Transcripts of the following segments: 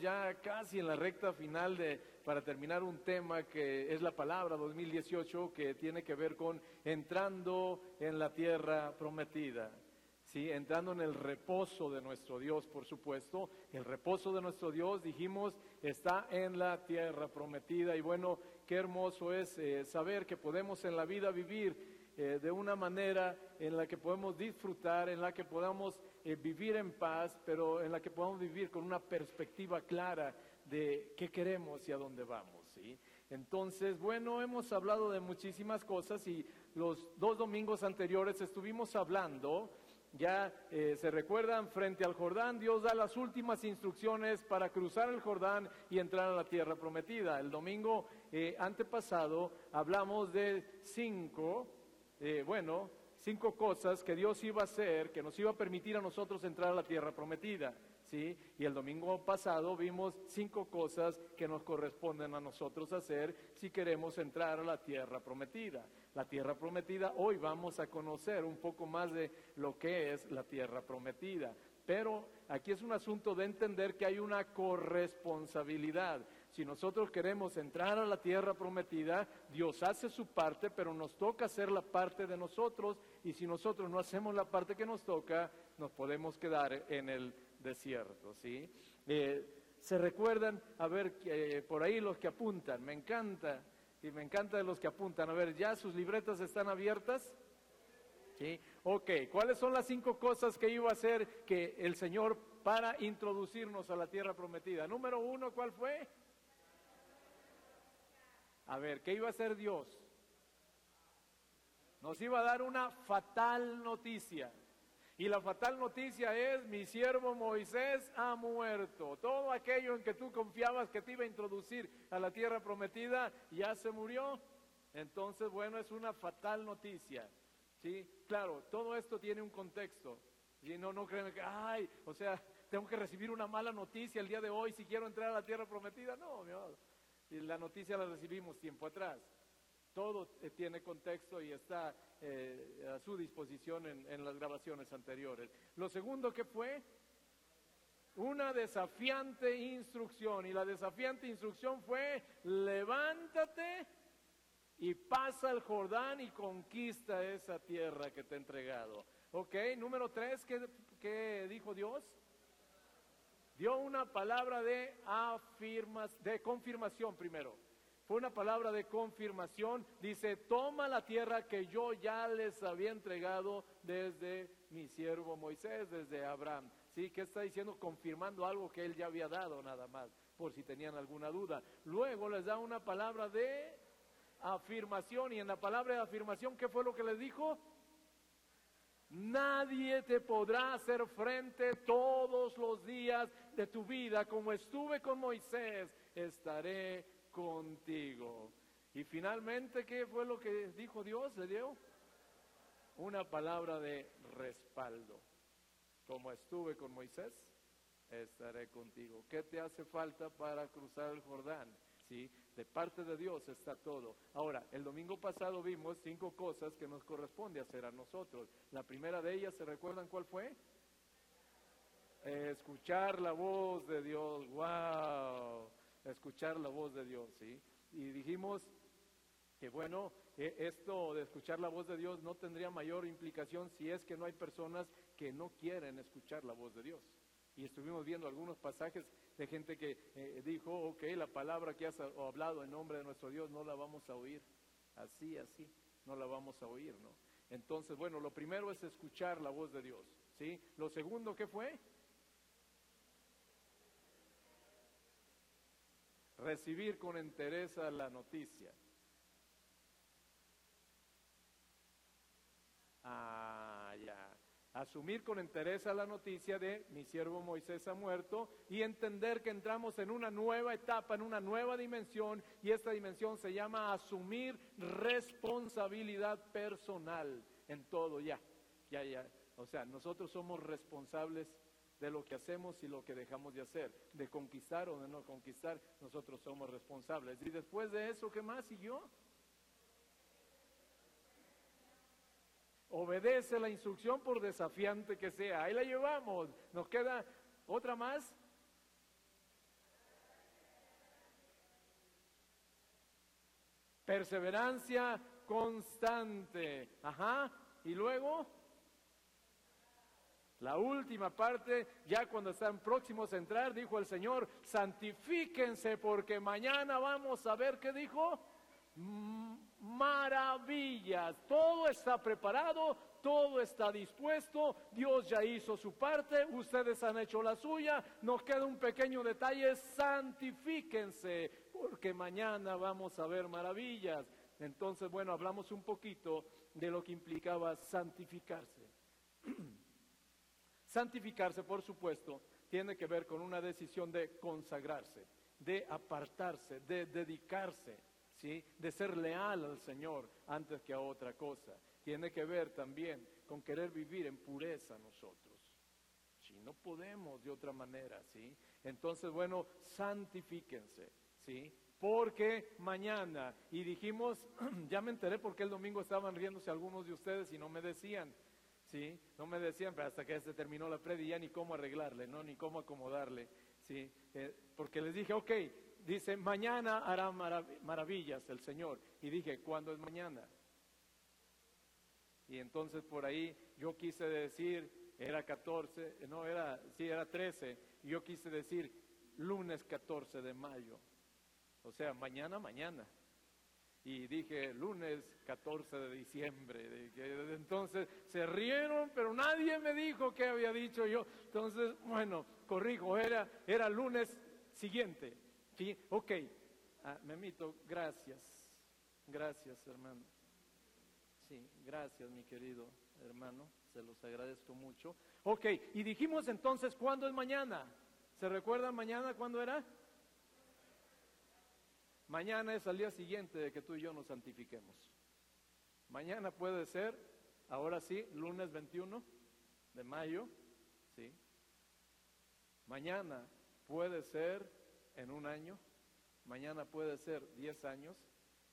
ya casi en la recta final de, para terminar un tema que es la palabra 2018 que tiene que ver con entrando en la tierra prometida. ¿sí? entrando en el reposo de nuestro Dios, por supuesto. El reposo de nuestro Dios, dijimos, está en la tierra prometida. Y bueno, qué hermoso es eh, saber que podemos en la vida vivir eh, de una manera en la que podemos disfrutar, en la que podamos eh, vivir en paz, pero en la que podamos vivir con una perspectiva clara de qué queremos y a dónde vamos. ¿sí? Entonces, bueno, hemos hablado de muchísimas cosas y los dos domingos anteriores estuvimos hablando ya eh, se recuerdan, frente al Jordán, Dios da las últimas instrucciones para cruzar el Jordán y entrar a la tierra prometida. El domingo eh, antepasado hablamos de cinco, eh, bueno, cinco cosas que Dios iba a hacer, que nos iba a permitir a nosotros entrar a la tierra prometida. ¿Sí? Y el domingo pasado vimos cinco cosas que nos corresponden a nosotros hacer si queremos entrar a la tierra prometida la tierra prometida. Hoy vamos a conocer un poco más de lo que es la tierra prometida. Pero aquí es un asunto de entender que hay una corresponsabilidad. Si nosotros queremos entrar a la tierra prometida, Dios hace su parte, pero nos toca hacer la parte de nosotros. Y si nosotros no hacemos la parte que nos toca, nos podemos quedar en el desierto. ¿sí? Eh, se recuerdan, a ver, eh, por ahí los que apuntan, me encanta y me encanta de los que apuntan. A ver, ¿ya sus libretas están abiertas? Sí. Ok, ¿cuáles son las cinco cosas que iba a hacer que el Señor para introducirnos a la tierra prometida? Número uno, ¿cuál fue? A ver, ¿qué iba a hacer Dios? Nos iba a dar una fatal noticia. Y la fatal noticia es, mi siervo Moisés ha muerto. Todo aquello en que tú confiabas que te iba a introducir a la tierra prometida, ya se murió. Entonces, bueno, es una fatal noticia. ¿sí? Claro, todo esto tiene un contexto. Y no, no creen que, ay, o sea, tengo que recibir una mala noticia el día de hoy si quiero entrar a la tierra prometida. No, mi la noticia la recibimos tiempo atrás. Todo eh, tiene contexto y está eh, a su disposición en, las grabaciones anteriores. Lo segundo que fue una desafiante instrucción y la desafiante instrucción fue levántate y pasa el Jordán y conquista esa tierra que te he entregado. Ok, número tres, ¿qué, qué dijo Dios? Dio una palabra de afirmas, de confirmación primero. Fue una palabra de confirmación. Dice, toma la tierra que yo ya les había entregado desde mi siervo Moisés, desde Abraham. ¿Sí? ¿Qué está diciendo? Confirmando algo que él ya había dado nada más, por si tenían alguna duda. Luego les da una palabra de afirmación. Y en la palabra de afirmación, ¿qué fue lo que les dijo? Nadie te podrá hacer frente todos los días de tu vida. Como estuve con Moisés, estaré contigo. Y finalmente, ¿qué fue lo que dijo Dios? ¿Le dio? Una palabra de respaldo. Como estuve con Moisés, estaré contigo. ¿Qué te hace falta para cruzar el Jordán? ¿Sí? De parte de Dios está todo. Ahora, el domingo pasado vimos cinco cosas que nos corresponde hacer a nosotros. La primera de ellas, ¿se recuerdan cuál fue? escuchar la voz de Dios. ¡Wow! escuchar la voz de Dios, ¿sí? Y dijimos que bueno, e, esto de escuchar la voz de Dios no tendría mayor implicación si es que no hay personas que no quieren escuchar la voz de Dios. Y estuvimos viendo algunos pasajes de gente que eh, dijo, ok, la palabra que has hablado en nombre de nuestro Dios no la vamos a oír. Así, así, no la vamos a oír, ¿no? Entonces, bueno, lo primero es escuchar la voz de Dios, ¿sí? Lo segundo, ¿qué fue? recibir con entereza la noticia. Ah, ya. Asumir con entereza la noticia de mi siervo Moisés ha muerto y entender que entramos en una nueva etapa, en una nueva dimensión y esta dimensión se llama asumir responsabilidad personal en todo ya. Ya, ya. O sea, nosotros somos responsables de lo que hacemos y lo que dejamos de hacer, de conquistar o de no conquistar, nosotros somos responsables. Y después de eso, ¿qué más siguió? obedece la instrucción por desafiante que sea. Ahí la llevamos. Nos queda otra más. Perseverancia constante. Ajá. Y luego, la última parte, ya cuando están próximos a entrar, dijo el Señor, santifíquense porque mañana vamos a ver qué dijo. Maravillas, todo está preparado, todo está dispuesto, Dios ya hizo su parte, ustedes han hecho la suya, nos queda un pequeño detalle, santifíquense, porque mañana vamos a ver maravillas. Entonces, bueno, hablamos un poquito de lo que implicaba santificarse. santificarse, por supuesto, tiene que ver con una decisión de consagrarse, de apartarse, de dedicarse, de ser leal al Señor antes que a otra cosa. Tiene que ver también con querer vivir en pureza nosotros. Si no podemos de otra manera, ¿sí? Entonces, bueno, santifíquense, ¿sí? porque mañana, y dijimos, ya me enteré porque el domingo estaban riéndose algunos de ustedes y no me decían, ¿sí? No me decían, pero hasta que se terminó la predi ya ni cómo arreglarle, ¿no? Ni cómo acomodarle, ¿sí? Eh, porque les dije, ok, dice, mañana hará maravillas el Señor. Y dije, ¿cuándo es mañana? Y entonces por ahí yo quise decir, era 14, no, era, sí, era 13, y yo quise decir lunes 14 de mayo. O sea, mañana, mañana. Y dije lunes 14 de diciembre. Entonces se rieron, pero nadie me dijo qué había dicho yo. Entonces, bueno, corrijo, era, era lunes siguiente. Ok, ah, Memito, gracias. Gracias, hermano. Sí, gracias, mi querido hermano. Se los agradezco mucho. Ok, y dijimos entonces, ¿cuándo es mañana? ¿Se recuerdan mañana cuándo era? Mañana es al día siguiente de que tú y yo nos santifiquemos. Mañana puede ser, ahora sí, lunes 21 de mayo, ¿sí? Mañana puede ser en un año, mañana puede ser 10 años,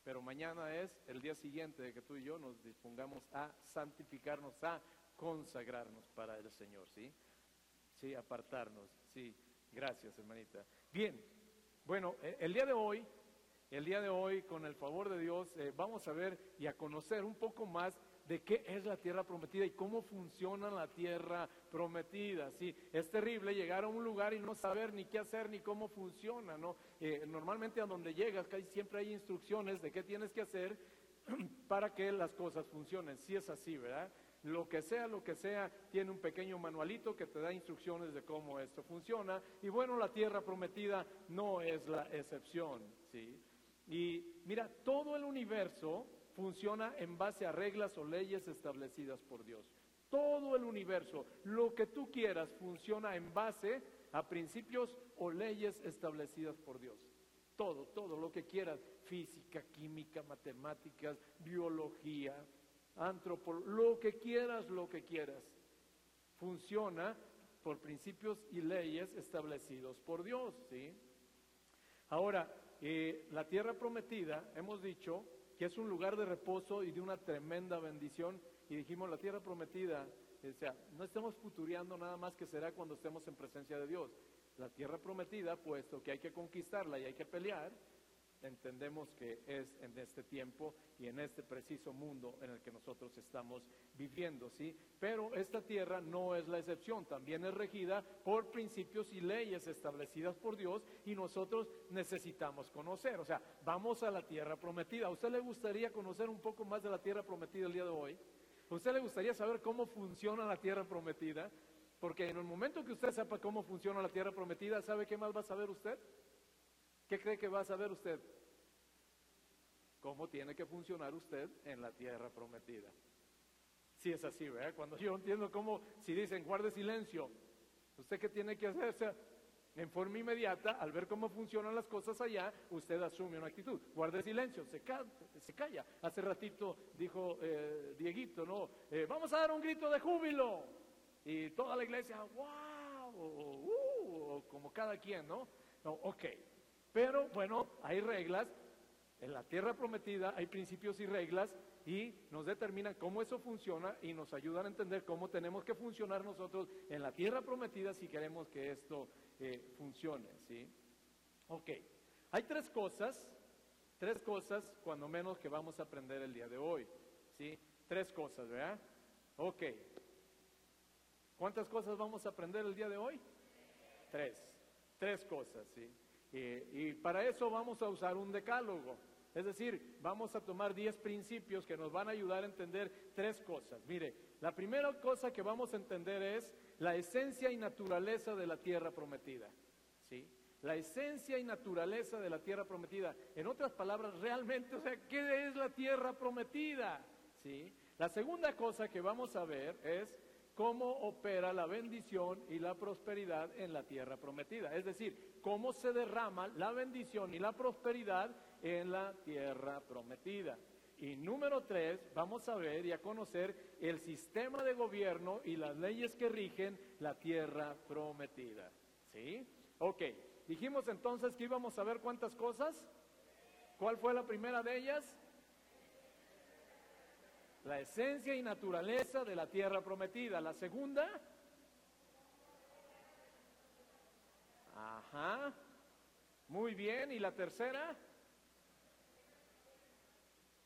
pero mañana es el día siguiente de que tú y yo nos dispongamos a santificarnos, a consagrarnos para el Señor, ¿sí? Sí, apartarnos, sí. Gracias, hermanita. Bien, bueno, e, el día de hoy el día de hoy, con el favor de Dios, eh, vamos a ver y a conocer un poco más de qué es la tierra prometida y cómo funciona la tierra prometida. Sí, es terrible llegar a un lugar y no saber ni qué hacer ni cómo funciona, ¿no? Eh, normalmente a donde llegas siempre hay instrucciones de qué tienes que hacer para que las cosas funcionen. Sí es así, ¿verdad? Lo que sea, lo que sea, tiene un pequeño manualito que te da instrucciones de cómo esto funciona. Y bueno, la tierra prometida no es la excepción, ¿sí? Y mira, todo el universo funciona en base a reglas o leyes establecidas por Dios. Todo el universo, lo que tú quieras, funciona en base a principios o leyes establecidas por Dios. Todo, todo lo que quieras, física, química, matemáticas, biología, antropología, lo que quieras, lo que quieras, funciona por principios y leyes establecidos por Dios, ¿sí? Ahora, eh, la tierra prometida, hemos dicho que es un lugar de reposo y de una tremenda bendición. Y dijimos, la tierra prometida, o sea, no estamos futureando nada más que será cuando estemos en presencia de Dios. La tierra prometida, puesto que hay que conquistarla y hay que pelear, entendemos que es en este tiempo y en este preciso mundo en el que nosotros estamos viviendo, ¿sí? Pero esta tierra no es la excepción, también es regida por principios y leyes establecidas por Dios y nosotros necesitamos conocer, o sea, vamos a la tierra prometida. ¿A usted le gustaría conocer un poco más de la tierra prometida el día de hoy? ¿A usted le gustaría saber cómo funciona la tierra prometida? Porque en el momento que usted sepa cómo funciona la tierra prometida, ¿sabe qué más va a saber usted? ¿Qué cree que va a saber usted? ¿Cómo tiene que funcionar usted en la tierra prometida? Si es así, ¿verdad? Cuando yo entiendo cómo, si dicen guarde silencio, ¿usted qué tiene que hacer? En forma inmediata, al ver cómo funcionan las cosas allá, usted asume una actitud. Guarde silencio, se, se calla. Hace ratito dijo eh, Dieguito, ¿no? Eh, vamos a dar un grito de júbilo. Y toda la iglesia, wow, uh, como cada quien, ¿no? No, ok. Pero bueno, hay reglas. En la tierra prometida hay principios y reglas y nos determinan cómo eso funciona y nos ayudan a entender cómo tenemos que funcionar nosotros en la tierra prometida si queremos que esto eh, funcione. ¿sí? Ok, hay tres cosas Tres cosas, cuando menos, que vamos a aprender el día de hoy. ¿Sí? Tres cosas, ¿verdad? Ok. ¿Cuántas cosas vamos a aprender el día de hoy? Tres. Tres cosas, ¿sí? Y, para eso vamos a usar un decálogo. Es decir, vamos a tomar diez principios que nos van a ayudar a entender tres cosas. Mire, la primera cosa que vamos a entender es la esencia y naturaleza de la tierra prometida. ¿Sí? La esencia y naturaleza de la tierra prometida. En otras palabras, realmente, o sea, ¿qué es la tierra prometida? ¿Sí? La segunda cosa que vamos a ver es cómo opera la bendición y la prosperidad en la tierra prometida. Es decir, cómo se derrama la bendición y la prosperidad en la tierra prometida. Y número tres, vamos a ver y a conocer el sistema de gobierno y las leyes que rigen la tierra prometida. ¿Sí? Ok, dijimos entonces que íbamos a ver cuántas cosas. ¿Cuál fue la primera de ellas? La esencia y naturaleza de la tierra prometida. La segunda, ajá, muy bien. ¿Y la tercera?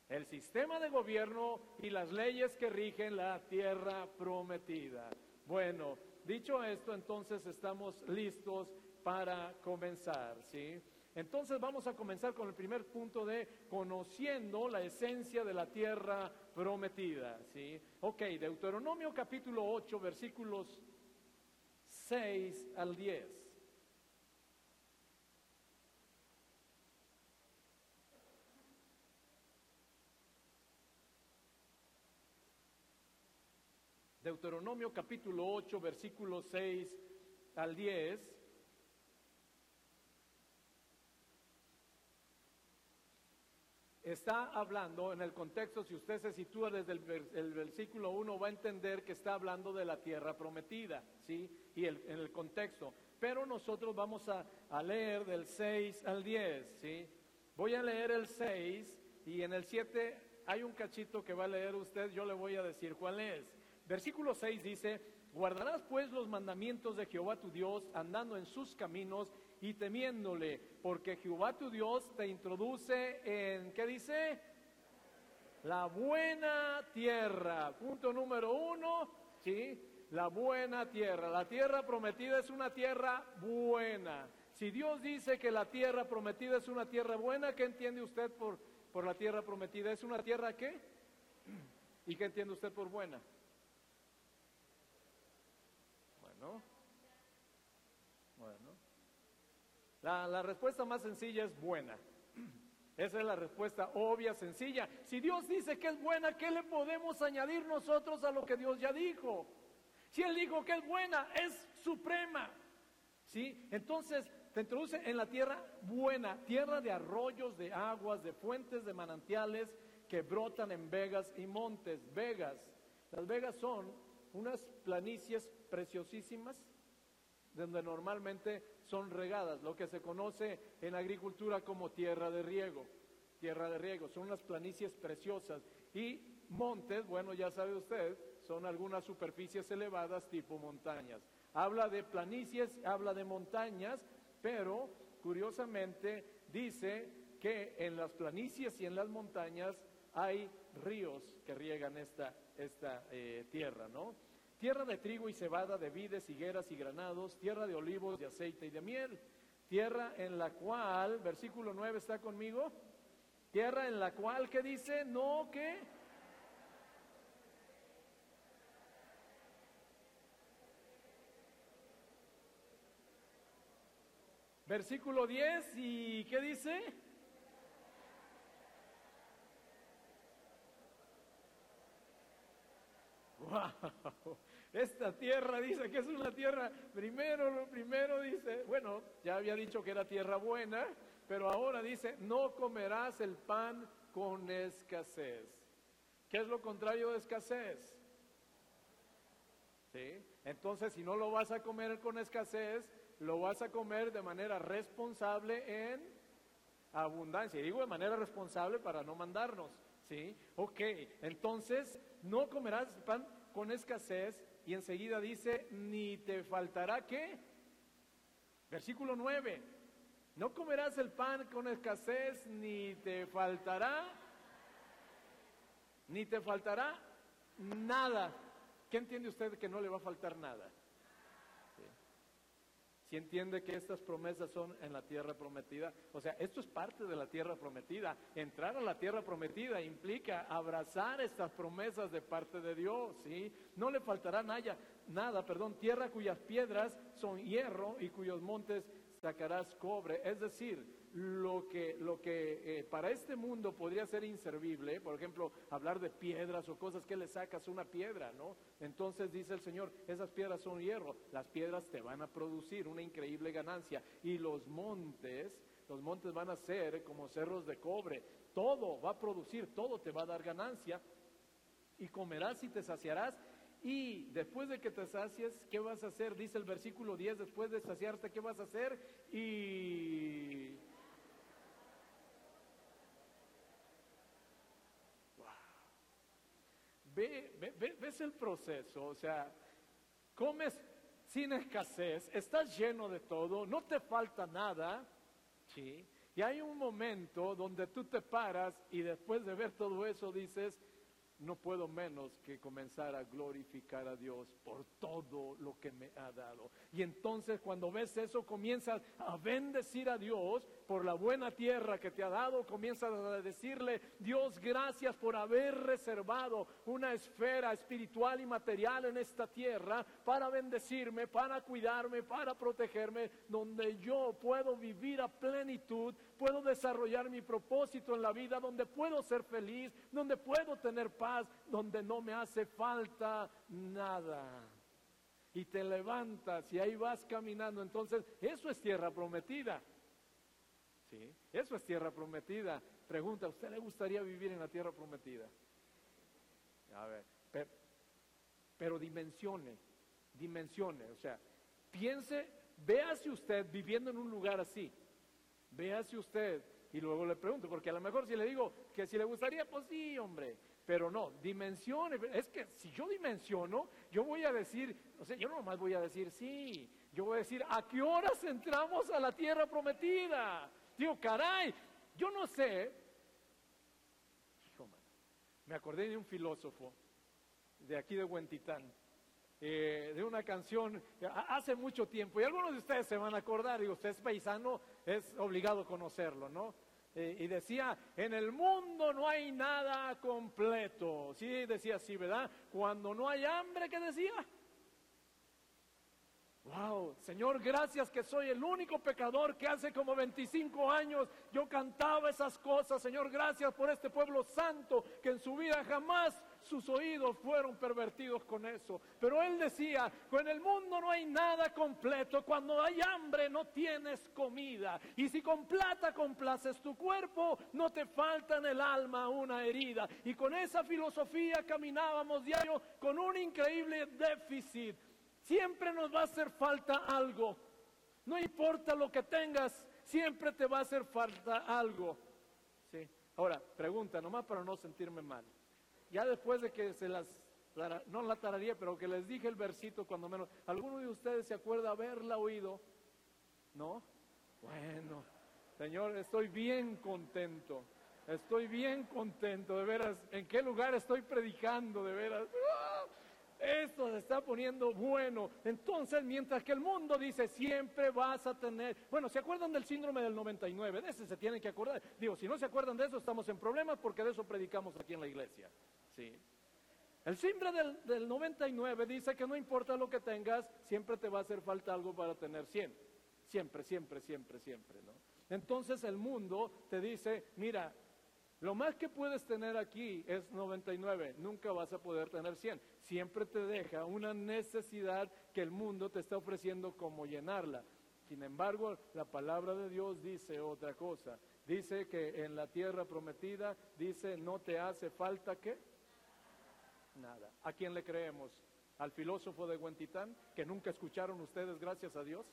El sistema de gobierno y las leyes que rigen la tierra prometida. Bueno, dicho esto, entonces estamos listos para comenzar, ¿sí? Entonces vamos a comenzar con el primer punto de conociendo la esencia de la tierra prometida. ¿sí? Ok, Deuteronomio capítulo 8, versículos 6 al 10. Deuteronomio capítulo 8, versículos 6 al 10. Está hablando en el contexto, si usted se sitúa desde el, versículo 1, va a entender que está hablando de la tierra prometida, ¿sí? Y en el contexto. Pero nosotros vamos a, a, leer del 6 al 10, ¿sí? Voy a leer el 6 y en el 7 hay un cachito que va a leer usted, yo le voy a decir cuál es. Versículo 6 dice, guardarás pues los mandamientos de Jehová tu Dios, andando en sus caminos y temiéndole, porque Jehová tu Dios te introduce en, ¿qué dice? La buena tierra. Punto número uno, ¿sí? La buena tierra. La tierra prometida es una tierra buena. Si Dios dice que la tierra prometida es una tierra buena, ¿qué entiende usted por, por la tierra prometida? ¿Es una tierra qué? ¿Y qué entiende usted por buena? Bueno, La, respuesta más sencilla es buena. Esa es la respuesta obvia, sencilla. Si Dios dice que es buena, ¿qué le podemos añadir nosotros a lo que Dios ya dijo? Si Él dijo que es buena, es suprema. ¿Sí? Entonces, te introduce en la tierra buena, tierra de arroyos, de aguas, de fuentes, de manantiales que brotan en vegas y montes. Vegas. Las vegas son unas planicies preciosísimas donde normalmente son regadas, lo que se conoce en agricultura como tierra de riego. Tierra de riego, son unas planicies preciosas. Y montes, bueno, ya sabe usted, son algunas superficies elevadas tipo montañas. Habla de planicies, habla de montañas, pero curiosamente dice que en las planicies y en las montañas hay ríos que riegan esta, esta eh, tierra, ¿no? Tierra de trigo y cebada, de vides, higueras y granados, tierra de olivos, de aceite y de miel, tierra en la cual, versículo 9 está conmigo, tierra en la cual, ¿qué dice? No, ¿qué? Versículo 10, ¿y qué dice? Esta tierra dice que es una tierra, primero, lo primero dice, bueno, ya había dicho que era tierra buena, pero ahora dice, no comerás el pan con escasez. ¿Qué es lo contrario de escasez? ¿Sí? Entonces, si no lo vas a comer con escasez, lo vas a comer de manera responsable en abundancia. Y digo de manera responsable para no mandarnos. ¿Sí? Ok, entonces no comerás pan con escasez, y enseguida dice, ni te faltará qué. Versículo 9, No comerás el pan con escasez, ni te faltará, ni te faltará nada. ¿Qué entiende usted que no le va a faltar nada? Si entiende que estas promesas son en la tierra prometida, o sea, esto es parte de la tierra prometida. Entrar a la tierra prometida implica abrazar estas promesas de parte de Dios, ¿sí? No le faltará nada, nada, perdón, tierra cuyas piedras son hierro y cuyos montes sacarás cobre. Es decir, lo que, lo que eh, para este mundo podría ser inservible, por ejemplo, hablar de piedras o cosas que le sacas una piedra, ¿no? Entonces dice el Señor, esas piedras son hierro, las piedras te van a producir una increíble ganancia y los montes, los montes van a ser como cerros de cobre, todo va a producir, todo te va a dar ganancia y comerás y te saciarás y después de que te sacies, ¿qué vas a hacer? Dice el versículo 10, después de saciarte, ¿qué vas a hacer? Y ves el proceso, o sea, comes sin escasez, estás lleno de todo, no te falta nada, ¿sí? Y hay un momento donde tú te paras y después de ver todo eso dices, no puedo menos que comenzar a glorificar a Dios por todo lo que me ha dado. Y entonces cuando ves eso, comienzas a bendecir a Dios por la buena tierra que te ha dado, comienzas a decirle, Dios, gracias por haber reservado una esfera espiritual y material en esta tierra para bendecirme, para cuidarme, para protegerme, donde yo puedo vivir a plenitud, puedo desarrollar mi propósito en la vida, donde puedo ser feliz, donde puedo tener paz donde no me hace falta nada. Y te levantas y ahí vas caminando. Entonces, eso es tierra prometida. ¿Sí? Eso es tierra prometida. Pregunta, ¿a usted le gustaría vivir en la tierra prometida? A ver, pero, pero dimensione, dimensione, o sea, piense, véase usted viviendo en un lugar así, véase usted y luego le pregunto, porque a lo mejor si le digo que si le gustaría, pues sí, hombre, pero no, dimensione. Es que si yo dimensiono, yo voy a decir, o sea, yo no más voy a decir sí, yo voy a decir, ¿a qué horas entramos a la tierra prometida? Digo, caray, yo no sé. Hijo, me acordé de un filósofo de aquí de Huentitán, eh, de una canción hace mucho tiempo, y algunos de ustedes se van a acordar, digo, usted es paisano, es obligado a conocerlo, ¿no? Eh, y decía, en el mundo no hay nada completo. Sí, decía así, ¿verdad? Cuando no hay hambre, ¿qué decía? Wow, Señor, gracias que soy el único pecador que hace como 25 años yo cantaba esas cosas. Señor, gracias por este pueblo santo que en su vida jamás sus oídos fueron pervertidos con eso. Pero él decía, en el mundo no hay nada completo. Cuando hay hambre no tienes comida. Y si con plata complaces tu cuerpo, no te falta en el alma una herida. Y con esa filosofía caminábamos diario con un increíble déficit Siempre nos va a hacer falta algo. No importa lo que tengas, siempre te va a hacer falta algo. ¿Sí? Ahora, pregunta, nomás para no sentirme mal. Ya después de que se las, no la tararía, pero que les dije el versito cuando menos, ¿alguno de ustedes se acuerda haberla oído? ¿No? Bueno, Señor, estoy bien contento. Estoy bien contento, de veras. ¿En qué lugar estoy predicando, de veras? esto se está poniendo bueno. Entonces, mientras que el mundo dice, siempre vas a tener, bueno, ¿se acuerdan del síndrome del 99? De ese se tienen que acordar. Digo, si no se acuerdan de eso, estamos en problemas porque de eso predicamos aquí en la iglesia. Sí. El síndrome del, del 99 dice que no importa lo que tengas, siempre te va a hacer falta algo para tener 100. Siempre, siempre, siempre, siempre, ¿no? Entonces el mundo te dice, mira, lo más que puedes tener aquí es 99, nunca vas a poder tener 100. Siempre te deja una necesidad que el mundo te está ofreciendo como llenarla. Sin embargo, la palabra de Dios dice otra cosa. Dice que en la tierra prometida, dice, no te hace falta qué? Nada. ¿A quién le creemos? ¿Al filósofo de Huentitán, que nunca escucharon ustedes, gracias a Dios?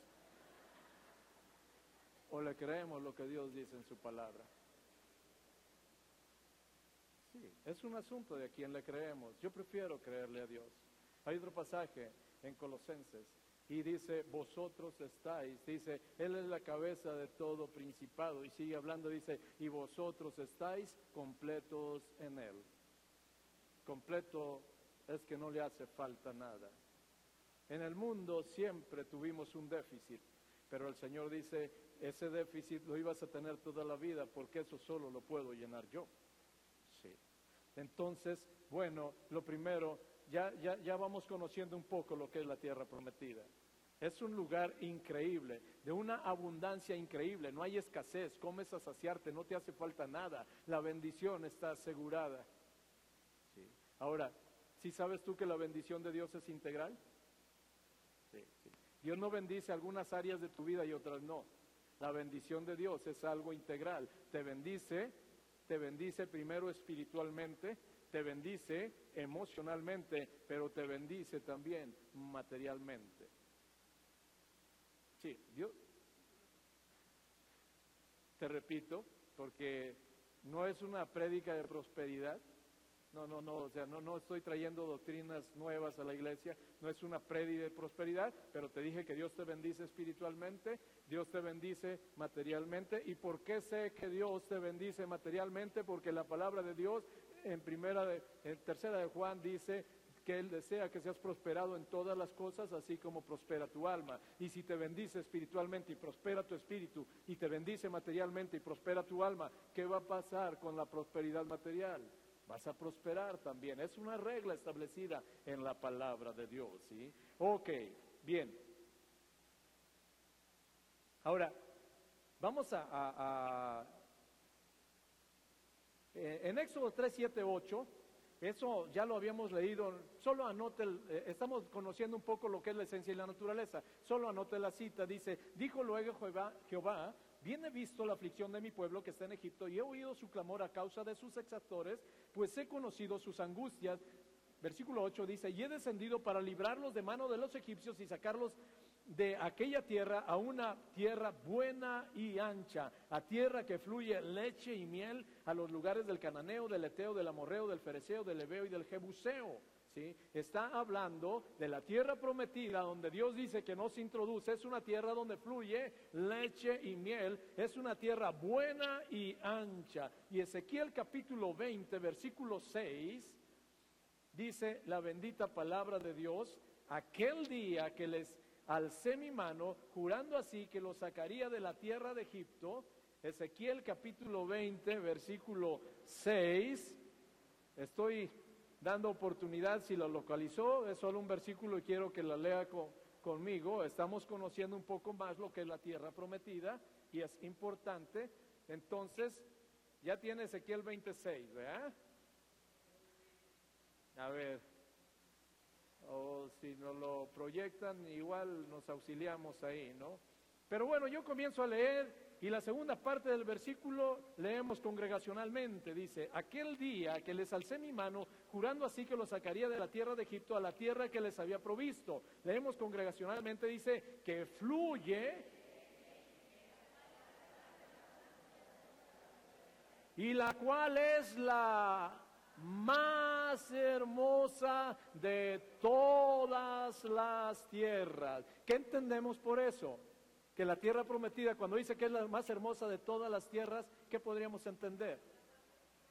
¿O le creemos lo que Dios dice en su palabra? es un asunto de a quién le creemos. Yo prefiero creerle a Dios. Hay otro pasaje en Colosenses y dice, vosotros estáis, dice, Él es la cabeza de todo principado y sigue hablando, dice, y vosotros estáis completos en Él. Completo es que no le hace falta nada. En el mundo siempre tuvimos un déficit, pero el Señor dice, ese déficit lo ibas a tener toda la vida porque eso solo lo puedo llenar yo. Sí. Entonces, bueno, lo primero, ya, ya, ya vamos conociendo un poco lo que es la tierra prometida. Es un lugar increíble, de una abundancia increíble, no hay escasez, comes a saciarte, no te hace falta nada, la bendición está asegurada. Ahora, ¿sí sabes tú que la bendición de Dios es integral? Sí, sí. Dios no bendice algunas áreas de tu vida y otras no. La bendición de Dios es algo integral. Te bendice, te bendice primero espiritualmente, te bendice emocionalmente, pero te bendice también materialmente. Sí, Dios. Te repito, porque no es una prédica de prosperidad. No, no, no, o sea, no, no estoy trayendo doctrinas nuevas a la iglesia, no es una prédica de prosperidad, pero te dije que Dios te bendice espiritualmente, Dios te bendice materialmente. ¿Y por qué sé que Dios te bendice materialmente? Porque la palabra de Dios en primera de, en tercera de Juan dice, que Él desea que seas prosperado en todas las cosas, así como prospera tu alma. Y si te bendice espiritualmente y prospera tu espíritu, y te bendice materialmente y prospera tu alma, ¿qué va a pasar con la prosperidad material? Vas a prosperar también. Es una regla establecida en la palabra de Dios, ¿sí? Ok, bien. Ahora, vamos a... a, eh, en Éxodo 3, 7, 8 eso ya lo habíamos leído, solo anote, eh, estamos conociendo un poco lo que es la esencia y la naturaleza, solo anote la cita, dice, dijo luego Jehová, Jehová, bien he visto la aflicción de mi pueblo que está en Egipto y he oído su clamor a causa de sus exactores, pues he conocido sus angustias. Versículo 8 dice, y he descendido para librarlos de mano de los egipcios y sacarlos de aquella tierra a una tierra buena y ancha, a tierra que fluye leche y miel, a los lugares del cananeo, del eteo, del amorreo, del fereceo, del ebeo y del jebuseo. Está hablando de la tierra prometida donde Dios dice que no se introduce, es una tierra donde fluye leche y miel, es una tierra buena y ancha. Y Ezequiel capítulo 20, versículo 6, dice la bendita palabra de Dios, aquel día que les alcé mi mano, jurando así que lo sacaría de la tierra de Egipto. Ezequiel capítulo 20, versículo 6. Estoy dando oportunidad, si lo localizó, es solo un versículo y quiero que la lea conmigo. Estamos conociendo un poco más lo que es la tierra prometida y es importante. Entonces, ya tiene Ezequiel 26, ¿verdad? A ver, o si nos lo proyectan, igual nos auxiliamos ahí, ¿no? Pero bueno, yo comienzo a leer y la segunda parte del versículo leemos congregacionalmente. Dice, aquel día que les alcé mi mano, jurando así que los sacaría de la tierra de Egipto a la tierra que les había provisto. Leemos congregacionalmente, dice, que fluye y la cual es la más hermosa de todas las tierras. ¿Qué entendemos por eso? Que la tierra prometida, cuando dice que es la más hermosa de todas las tierras, ¿qué podríamos entender?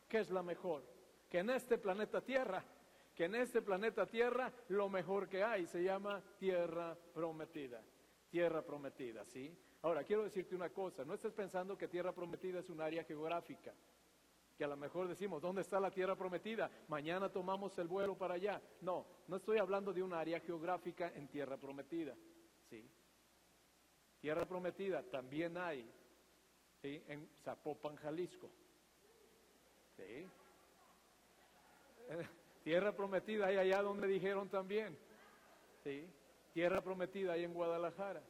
Que es la mejor. Que en este planeta Tierra, que en este planeta Tierra lo mejor que hay se llama tierra prometida. Tierra prometida, ¿sí? Ahora, quiero decirte una cosa, no estés pensando que tierra prometida es un área geográfica que a lo mejor decimos, ¿dónde está la tierra prometida? Mañana tomamos el vuelo para allá. No, no estoy hablando de un área geográfica en tierra prometida. ¿sí? Tierra prometida también hay en Zapopan, Jalisco. Tierra prometida hay allá donde dijeron también. ¿sí? Tierra prometida hay en Guadalajara.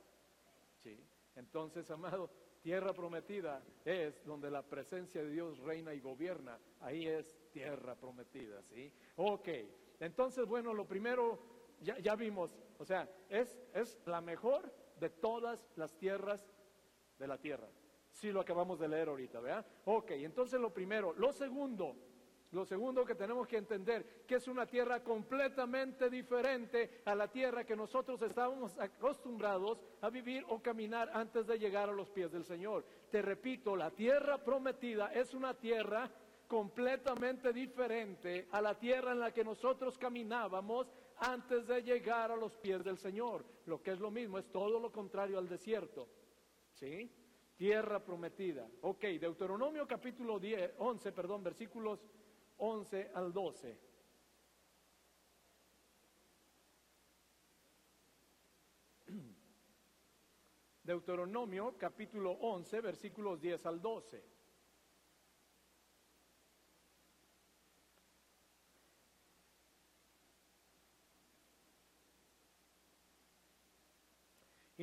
¿sí? Entonces, amado, Tierra prometida es donde la presencia de Dios reina y gobierna. Ahí es tierra prometida, ¿sí? Ok, entonces, bueno, lo primero, ya, ya vimos, o sea, es, es la mejor de todas las tierras de la tierra. Sí, lo acabamos de leer ahorita, ¿verdad? Ok, entonces lo primero. Lo segundo, Lo segundo que tenemos que entender, que es una tierra completamente diferente a la tierra que nosotros estábamos acostumbrados a vivir o caminar antes de llegar a los pies del Señor. Te repito, la tierra prometida es una tierra completamente diferente a la tierra en la que nosotros caminábamos antes de llegar a los pies del Señor. Lo que es lo mismo, es todo lo contrario al desierto. ¿Sí? Tierra prometida. Ok, Deuteronomio capítulo 10, 11, perdón, versículos 11 al 12. Deuteronomio capítulo 11, versículos 10 al 12.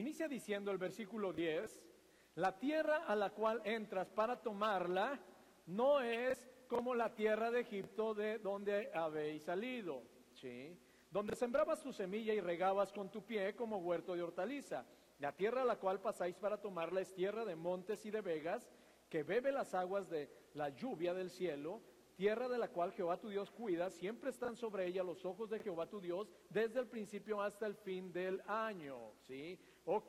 Inicia diciendo el versículo 10, la tierra a la cual entras para tomarla no es como la tierra de Egipto de donde habéis salido, ¿sí? Donde sembrabas tu semilla y regabas con tu pie como huerto de hortaliza. La tierra a la cual pasáis para tomarla es tierra de montes y de vegas, que bebe las aguas de la lluvia del cielo, tierra de la cual Jehová tu Dios cuida, siempre están sobre ella los ojos de Jehová tu Dios, desde el principio hasta el fin del año, ¿sí? Ok,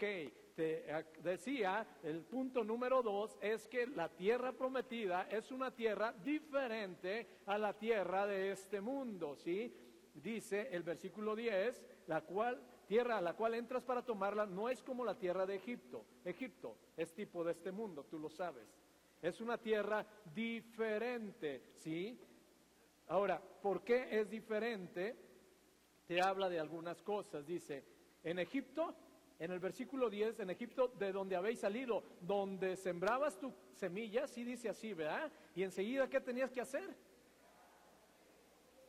te eh, decía, el punto número dos es que la tierra prometida es una tierra diferente a la tierra de este mundo, ¿sí? Dice el versículo 10, la cual tierra a la cual entras para tomarla no es como la tierra de Egipto. Egipto es tipo de este mundo, tú lo sabes. Es una tierra diferente, ¿sí? Ahora, ¿por qué es diferente? Te habla de algunas cosas. Dice, en Egipto en el versículo 10, en Egipto, de donde habéis salido, donde sembrabas tu semilla, sí dice así, ¿verdad? Y enseguida, ¿qué tenías que hacer?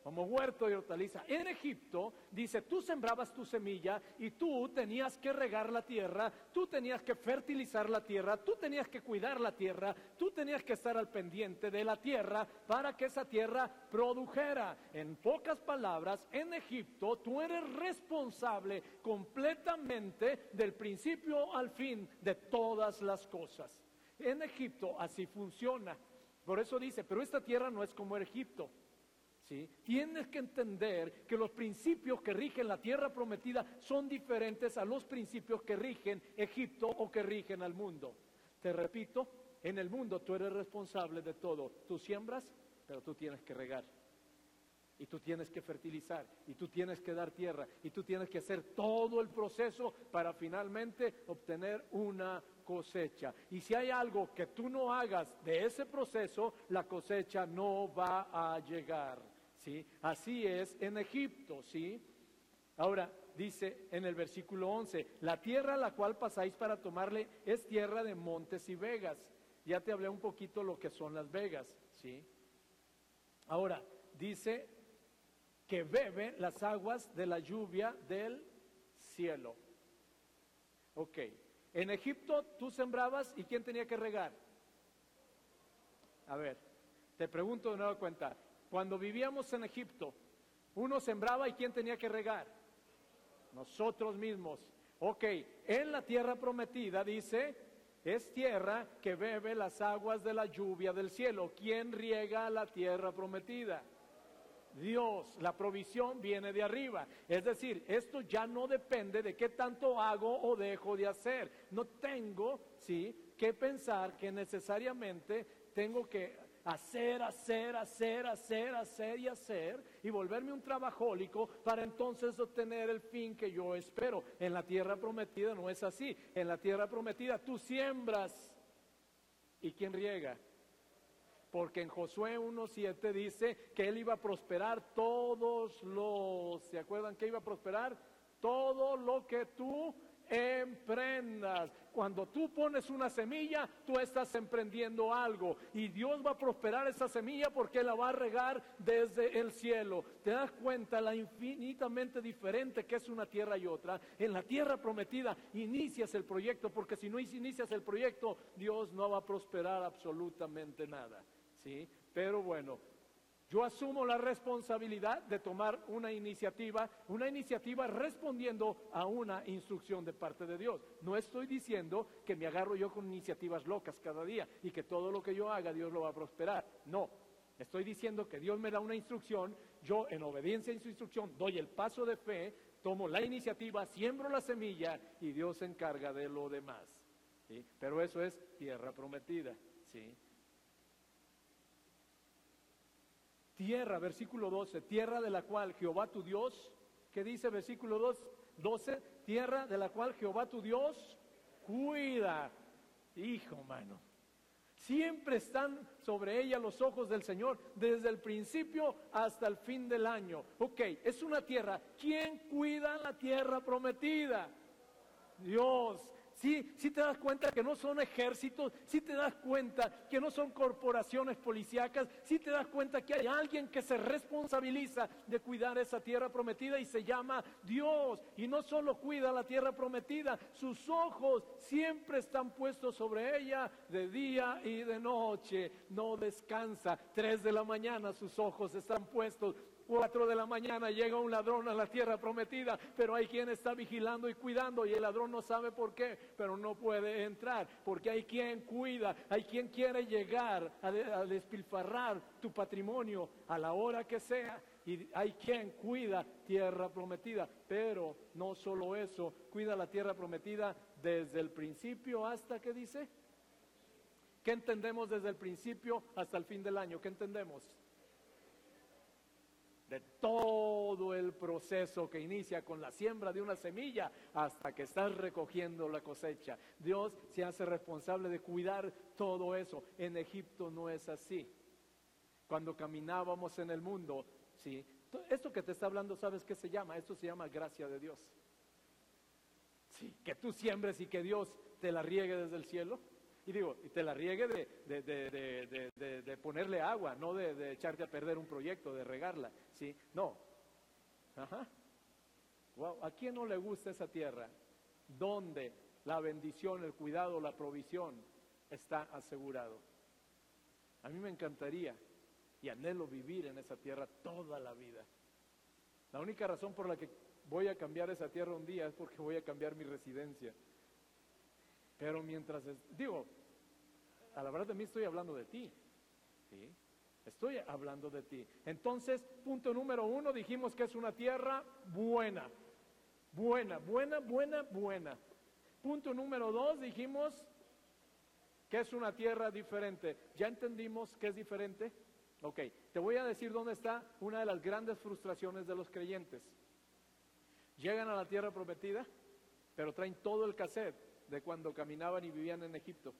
Como huerto de hortaliza. En Egipto, dice, tú sembrabas tu semilla y tú tenías que regar la tierra, tú tenías que fertilizar la tierra, tú tenías que cuidar la tierra, tú tenías que estar al pendiente de la tierra para que esa tierra produjera. En pocas palabras, en Egipto tú eres responsable completamente del principio al fin de todas las cosas. En Egipto así funciona. Por eso dice, pero esta tierra no es como Egipto. Tienes que entender que los principios que rigen la tierra prometida son diferentes a los principios que rigen Egipto o que rigen al mundo. Te repito, en el mundo tú eres responsable de todo. Tú siembras, pero tú tienes que regar. Y tú tienes que fertilizar, y tú tienes que dar tierra, y tú tienes que hacer todo el proceso para finalmente obtener una cosecha. Y si hay algo que tú no hagas de ese proceso, la cosecha no va a llegar. Así es en Egipto, ¿sí? Ahora, dice en el versículo 11, la tierra a la cual pasáis para tomarle es tierra de montes y vegas. Ya te hablé un poquito lo que son las vegas, ¿sí? Ahora, dice que bebe las aguas de la lluvia del cielo. Ok, en Egipto tú sembrabas y ¿quién tenía que regar? A ver, te pregunto de nueva cuenta, cuando vivíamos en Egipto, uno sembraba y ¿quién tenía que regar? Nosotros mismos. Ok, en la tierra prometida dice, es tierra que bebe las aguas de la lluvia del cielo. ¿Quién riega la tierra prometida? Dios, la provisión viene de arriba. Es decir, esto ya no depende de qué tanto hago o dejo de hacer. No tengo, sí, que pensar que necesariamente tengo que hacer, hacer, hacer, hacer, hacer y hacer y volverme un trabajólico para entonces obtener el fin que yo espero. En la tierra prometida no es así. En la tierra prometida tú siembras. ¿Y quién riega? Porque en Josué 1.7 dice que él iba a prosperar todos los, ¿se acuerdan que iba a prosperar? Todo lo que tú emprendas. Cuando tú pones una semilla, tú estás emprendiendo algo y Dios va a prosperar esa semilla porque la va a regar desde el cielo. ¿Te das cuenta la infinitamente diferente que es una tierra y otra? En la tierra prometida inicias el proyecto porque si no inicias el proyecto, Dios no va a prosperar absolutamente nada. ¿Sí? Pero bueno, yo asumo la responsabilidad de tomar una iniciativa, una iniciativa respondiendo a una instrucción de parte de Dios. No estoy diciendo que me agarro yo con iniciativas locas cada día y que todo lo que yo haga Dios lo va a prosperar. No, Estoy diciendo que Dios me da una instrucción, yo en obediencia a su instrucción doy el paso de fe, tomo la iniciativa, siembro la semilla y Dios se encarga de lo demás. Pero eso es tierra prometida. ¿sí? Tierra, versículo 12, tierra de la cual Jehová tu Dios, ¿qué dice versículo 2, 12? Tierra de la cual Jehová tu Dios cuida. Hijo, mano. Siempre están sobre ella los ojos del Señor, desde el principio hasta el fin del año. Ok, es una tierra. ¿Quién cuida la tierra prometida? Dios. Si sí, te das cuenta que no son ejércitos, si te das cuenta que no son corporaciones policíacas, si te das cuenta que hay alguien que se responsabiliza de cuidar esa tierra prometida y se llama Dios. Y no solo cuida la tierra prometida, sus ojos siempre están puestos sobre ella de día y de noche. No descansa. Tres de la mañana sus ojos están puestos 4 de la mañana llega un ladrón a la tierra prometida, pero hay quien está vigilando y cuidando y el ladrón no sabe por qué, pero no puede entrar, porque hay quien cuida, hay quien quiere llegar a, despilfarrar tu patrimonio a la hora que sea y hay quien cuida tierra prometida, pero no solo eso, cuida la tierra prometida desde el principio hasta que dice. ¿Qué entendemos desde el principio hasta el fin del año? ¿Qué entendemos? De todo el proceso que inicia con la siembra de una semilla hasta que estás recogiendo la cosecha. Dios se hace responsable de cuidar todo eso. En Egipto no es así. Cuando caminábamos en el mundo, sí, esto que te está hablando, ¿sabes qué se llama? Esto se llama gracia de Dios. Sí, que tú siembres y que Dios te la riegue desde el cielo. Y digo, y te la riegue de, ponerle agua, no de, echarte a perder un proyecto, de regarla. ¿sí? No. Ajá. Wow. ¿A quién no le gusta esa tierra? Donde la bendición, el cuidado, la provisión está asegurado. A mí me encantaría y anhelo vivir en esa tierra toda la vida. La única razón por la que voy a cambiar esa tierra un día es porque voy a cambiar mi residencia. Pero mientras, digo, a la verdad de mí estoy hablando de ti. Estoy hablando de ti. Entonces, punto número uno, dijimos que es una tierra buena. Buena, buena, buena, buena. Punto número dos, dijimos que es una tierra diferente. ¿Ya entendimos que es diferente? Ok, te voy a decir dónde está una de las grandes frustraciones de los creyentes. Llegan a la tierra prometida, pero traen todo el cassette de cuando caminaban y vivían en Egipto.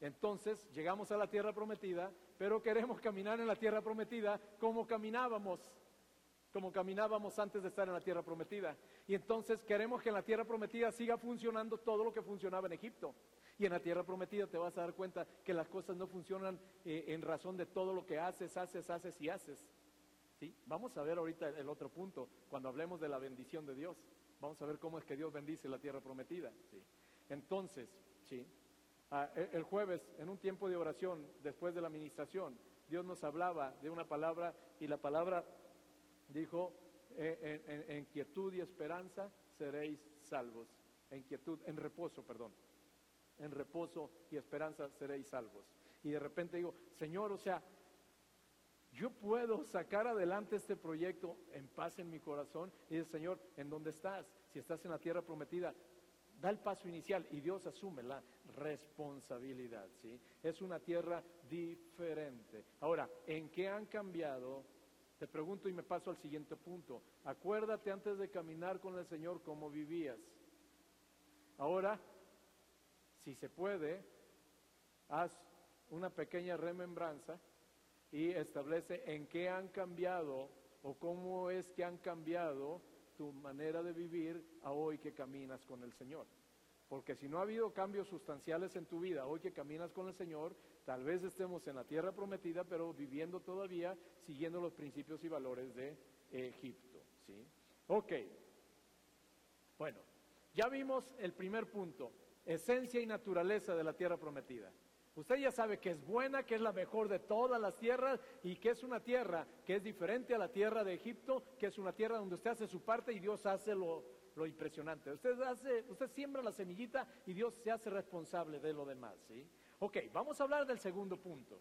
Entonces llegamos a la tierra prometida, pero queremos caminar en la tierra prometida como caminábamos, como caminábamos antes de estar en la tierra prometida. Y entonces queremos que en la tierra prometida siga funcionando todo lo que funcionaba en Egipto. Y en la tierra prometida te vas a dar cuenta que las cosas no funcionan eh, en razón de todo lo que haces, haces, haces y haces. ¿Sí? Vamos a ver ahorita el otro punto, cuando hablemos de la bendición de Dios. Vamos a ver cómo es que Dios bendice la tierra prometida. ¿sí? Entonces, ¿sí? Ah, e, el jueves, en un tiempo de oración, después de la administración, Dios nos hablaba de una palabra y la palabra dijo, eh, en, quietud y esperanza seréis salvos. En quietud, en reposo, perdón. En reposo y esperanza seréis salvos. Y de repente digo, Señor, o sea, yo puedo sacar adelante este proyecto en paz en mi corazón. Y dice, Señor, ¿en dónde estás? Si estás en la tierra prometida, da el paso inicial y Dios asume la responsabilidad. ¿sí? Es una tierra diferente. Ahora, ¿en qué han cambiado? Te pregunto y me paso al siguiente punto. Acuérdate antes de caminar con el Señor cómo vivías. Ahora, si se puede, haz una pequeña remembranza y establece en qué han cambiado o cómo es que han cambiado tu manera de vivir a hoy que caminas con el Señor. Porque si no ha habido cambios sustanciales en tu vida hoy que caminas con el Señor, tal vez estemos en la tierra prometida, pero viviendo todavía siguiendo los principios y valores de Egipto. ¿sí? Ok. Bueno, ya vimos el primer punto, esencia y naturaleza de la tierra prometida. Usted ya sabe que es buena, que es la mejor de todas las tierras y que es una tierra que es diferente a la tierra de Egipto, que es una tierra donde usted hace su parte y Dios hace lo, impresionante. Usted, hace, usted siembra la semillita y Dios se hace responsable de lo demás. ¿sí? Ok, vamos a hablar del segundo punto.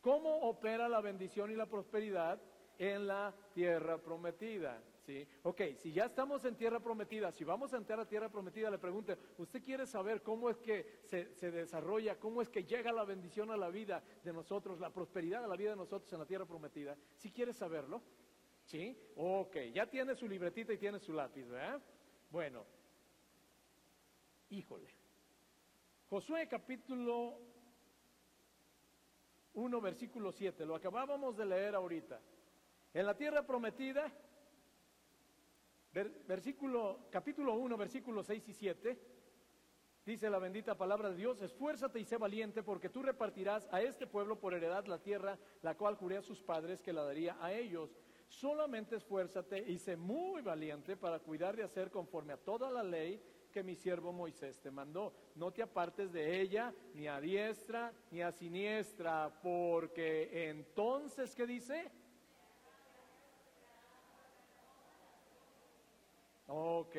¿Cómo opera la bendición y la prosperidad en la tierra prometida? ¿Sí? Ok, si ya estamos en tierra prometida, si vamos a entrar a tierra prometida, le pregunto, ¿usted quiere saber cómo es que se, desarrolla, cómo es que llega la bendición a la vida de nosotros, la prosperidad a la vida de nosotros en la tierra prometida? Si quiere saberlo, ¿sí? Ok, ya tiene su libretita y tiene su lápiz, ¿verdad? Bueno, híjole. Josué capítulo 1, versículo 7, lo acabábamos de leer ahorita. En la tierra prometida, versículo, capítulo 1, versículos 6 y 7, dice la bendita palabra de Dios, esfuérzate y sé valiente porque tú repartirás a este pueblo por heredad la tierra, la cual juré a sus padres que la daría a ellos. Solamente esfuérzate y sé muy valiente para cuidar de hacer conforme a toda la ley que mi siervo Moisés te mandó. No te apartes de ella ni a diestra ni a siniestra, porque entonces, ¿qué dice? Ok,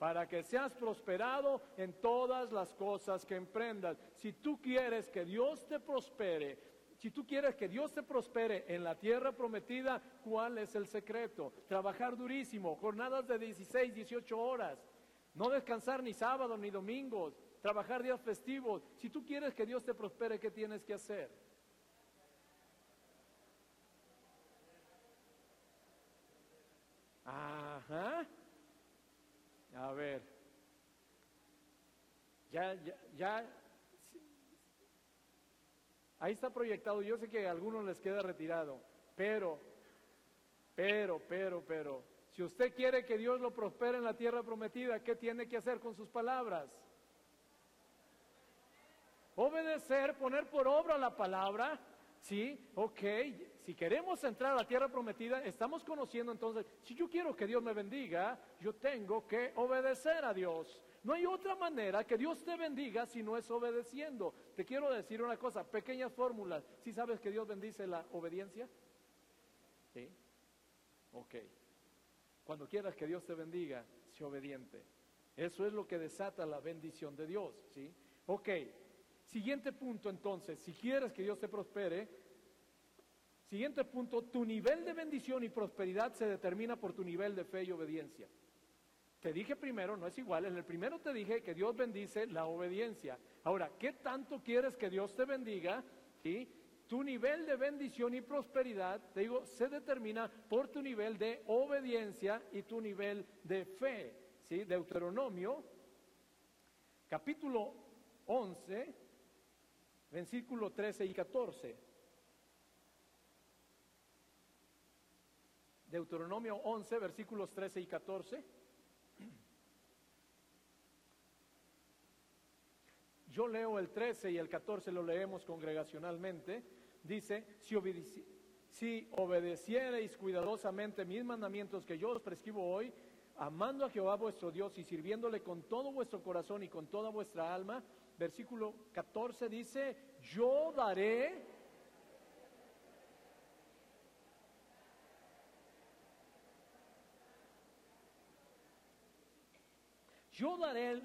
para que seas prosperado en todas las cosas que emprendas. Si tú quieres que Dios te prospere, si tú quieres que Dios te prospere en la tierra prometida, ¿cuál es el secreto? Trabajar durísimo, jornadas de 16, 18 horas, no descansar ni sábado ni domingos, trabajar días festivos. Si tú quieres que Dios te prospere, ¿qué tienes que hacer? Ajá. A ver. Ya, ya, ya. Ahí está proyectado. Yo sé que a algunos les queda retirado. Pero, pero, pero, pero. Si usted quiere que Dios lo prospere en la tierra prometida, ¿qué tiene que hacer con sus palabras? Obedecer, poner por obra la palabra. Sí, ok, si queremos entrar a la tierra prometida, estamos conociendo entonces, si yo quiero que Dios me bendiga, yo tengo que obedecer a Dios. No hay otra manera que Dios te bendiga si no es obedeciendo. Te quiero decir una cosa, pequeñas fórmulas. ¿Sí sabes que Dios bendice la obediencia? Sí. Ok. Cuando quieras que Dios te bendiga, sé obediente. Eso es lo que desata la bendición de Dios, ¿sí? Ok. Siguiente punto entonces, si quieres que Dios te prospere, Siguiente punto, tu nivel de bendición y prosperidad se determina por tu nivel de fe y obediencia. Te dije primero, no es igual, en el primero te dije que Dios bendice la obediencia. Ahora, ¿qué tanto quieres que Dios te bendiga? ¿Sí? Tu nivel de bendición y prosperidad, te digo, se determina por tu nivel de obediencia y tu nivel de fe. ¿Sí? Deuteronomio, capítulo 11, versículo 13 y 14. Deuteronomio 11, versículos 13 y 14. Yo leo el 13 y el 14 lo leemos congregacionalmente. Dice, si, si obedeciereis cuidadosamente mis mandamientos que yo os prescribo hoy, amando a Jehová vuestro Dios y sirviéndole con todo vuestro corazón y con toda vuestra alma, versículo 14 dice, yo daré yo daré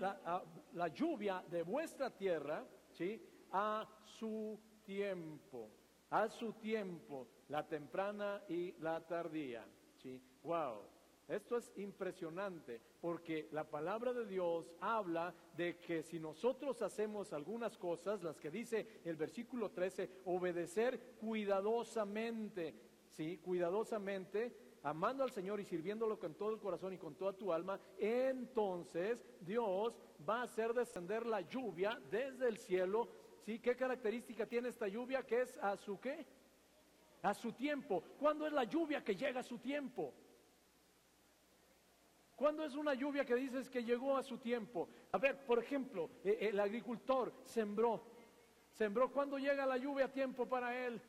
la, lluvia de vuestra tierra, ¿sí? A su tiempo, a su tiempo, la temprana y la tardía, ¿sí? Wow. Esto es impresionante porque la palabra de Dios habla de que si nosotros hacemos algunas cosas, las que dice el versículo 13, obedecer cuidadosamente, ¿sí? Cuidadosamente, amando al Señor y sirviéndolo con todo el corazón y con toda tu alma, entonces Dios va a hacer descender la lluvia desde el cielo. ¿Sí? ¿Qué característica tiene esta lluvia? Que es a su qué? A su tiempo. ¿Cuándo es la lluvia que llega a su tiempo? ¿Cuándo es una lluvia que dices que llegó a su tiempo? A ver, por ejemplo, eh, el agricultor sembró. Sembró. ¿Cuándo llega la lluvia a tiempo para él?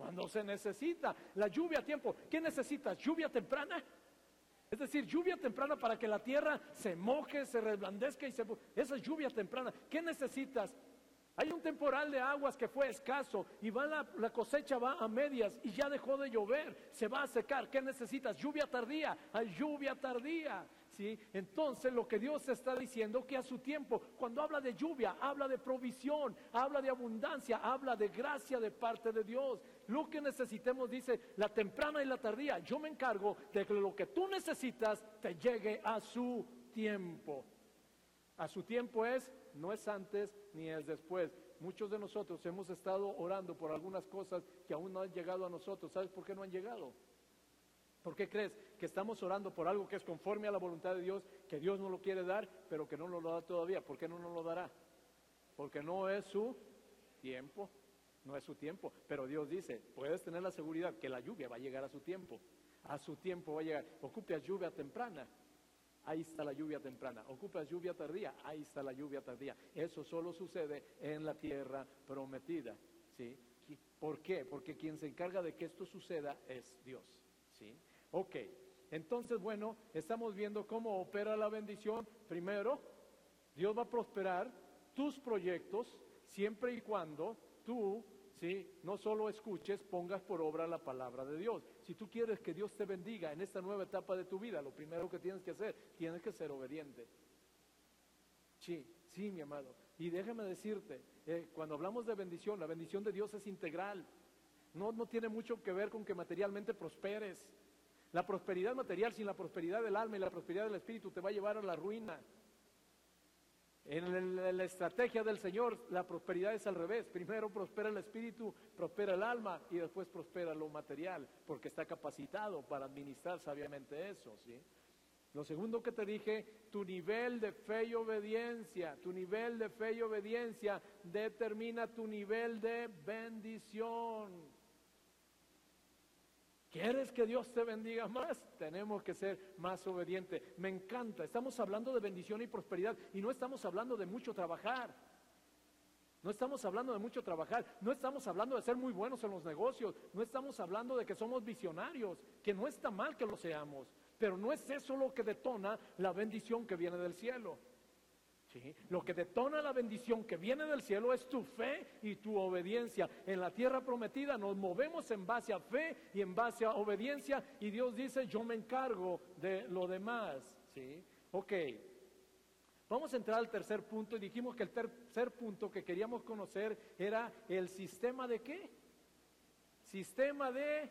Cuando se necesita la lluvia a tiempo. ¿Qué necesitas? ¿Lluvia temprana? Es decir, lluvia temprana para que la tierra se moje, se reblandezca y se... Esa es lluvia temprana. ¿Qué necesitas? Hay un temporal de aguas que fue escaso y va la, la, cosecha va a medias y ya dejó de llover, se va a secar. ¿Qué necesitas? Lluvia tardía, hay lluvia tardía. ¿sí? Entonces lo que Dios está diciendo que a su tiempo, cuando habla de lluvia, habla de provisión, habla de abundancia, habla de gracia de parte de Dios. Lo que necesitemos, dice, la temprana y la tardía, yo me encargo de que lo que tú necesitas te llegue a su tiempo. A su tiempo es, no es antes ni es después. Muchos de nosotros hemos estado orando por algunas cosas que aún no han llegado a nosotros. ¿Sabes por qué no han llegado? ¿Por qué crees que estamos orando por algo que es conforme a la voluntad de Dios, que Dios no lo quiere dar, pero que no nos lo da todavía? ¿Por qué no nos lo dará? Porque no es su tiempo, no es su tiempo. Pero Dios dice, puedes tener la seguridad que la lluvia va a llegar a su tiempo. A su tiempo va a llegar. Ocupe lluvia temprana. Ahí está la lluvia temprana. Ocupas lluvia tardía. Ahí está la lluvia tardía. Eso solo sucede en la tierra prometida. ¿sí? ¿Por qué? Porque quien se encarga de que esto suceda es Dios. ¿sí? Ok, entonces bueno, estamos viendo cómo opera la bendición. Primero, Dios va a prosperar tus proyectos siempre y cuando tú, ¿sí? No solo escuches, pongas por obra la palabra de Dios. Si tú quieres que Dios te bendiga en esta nueva etapa de tu vida, lo primero que tienes que hacer, tienes que ser obediente. Sí, sí, mi amado. Y déjame decirte, eh, cuando hablamos de bendición, la bendición de Dios es integral. No, no tiene mucho que ver con que materialmente prosperes. La prosperidad material sin la prosperidad del alma y la prosperidad del espíritu te va a llevar a la ruina. En la estrategia del Señor, la prosperidad es al revés. Primero prospera el espíritu, prospera el alma y después prospera lo material, porque está capacitado para administrar sabiamente eso. Lo segundo que te dije, tu nivel de fe y obediencia, tu nivel de fe y obediencia determina tu nivel de bendición. ¿Quieres que Dios te bendiga más? Tenemos que ser más obedientes. Me encanta. Estamos hablando de bendición y prosperidad y no estamos hablando de mucho trabajar. No estamos hablando de mucho trabajar, no estamos hablando de ser muy buenos en los negocios, no estamos hablando de que somos visionarios, que no está mal que lo seamos, pero no es eso lo que detona la bendición que viene del cielo. Lo que detona la bendición que viene del cielo es tu fe y tu obediencia. En la tierra prometida nos movemos en base a fe y en base a obediencia y Dios dice, yo me encargo de lo demás. ¿sí? Ok, vamos a entrar al tercer punto y dijimos que el tercer punto que queríamos conocer era el sistema de qué? Sistema de...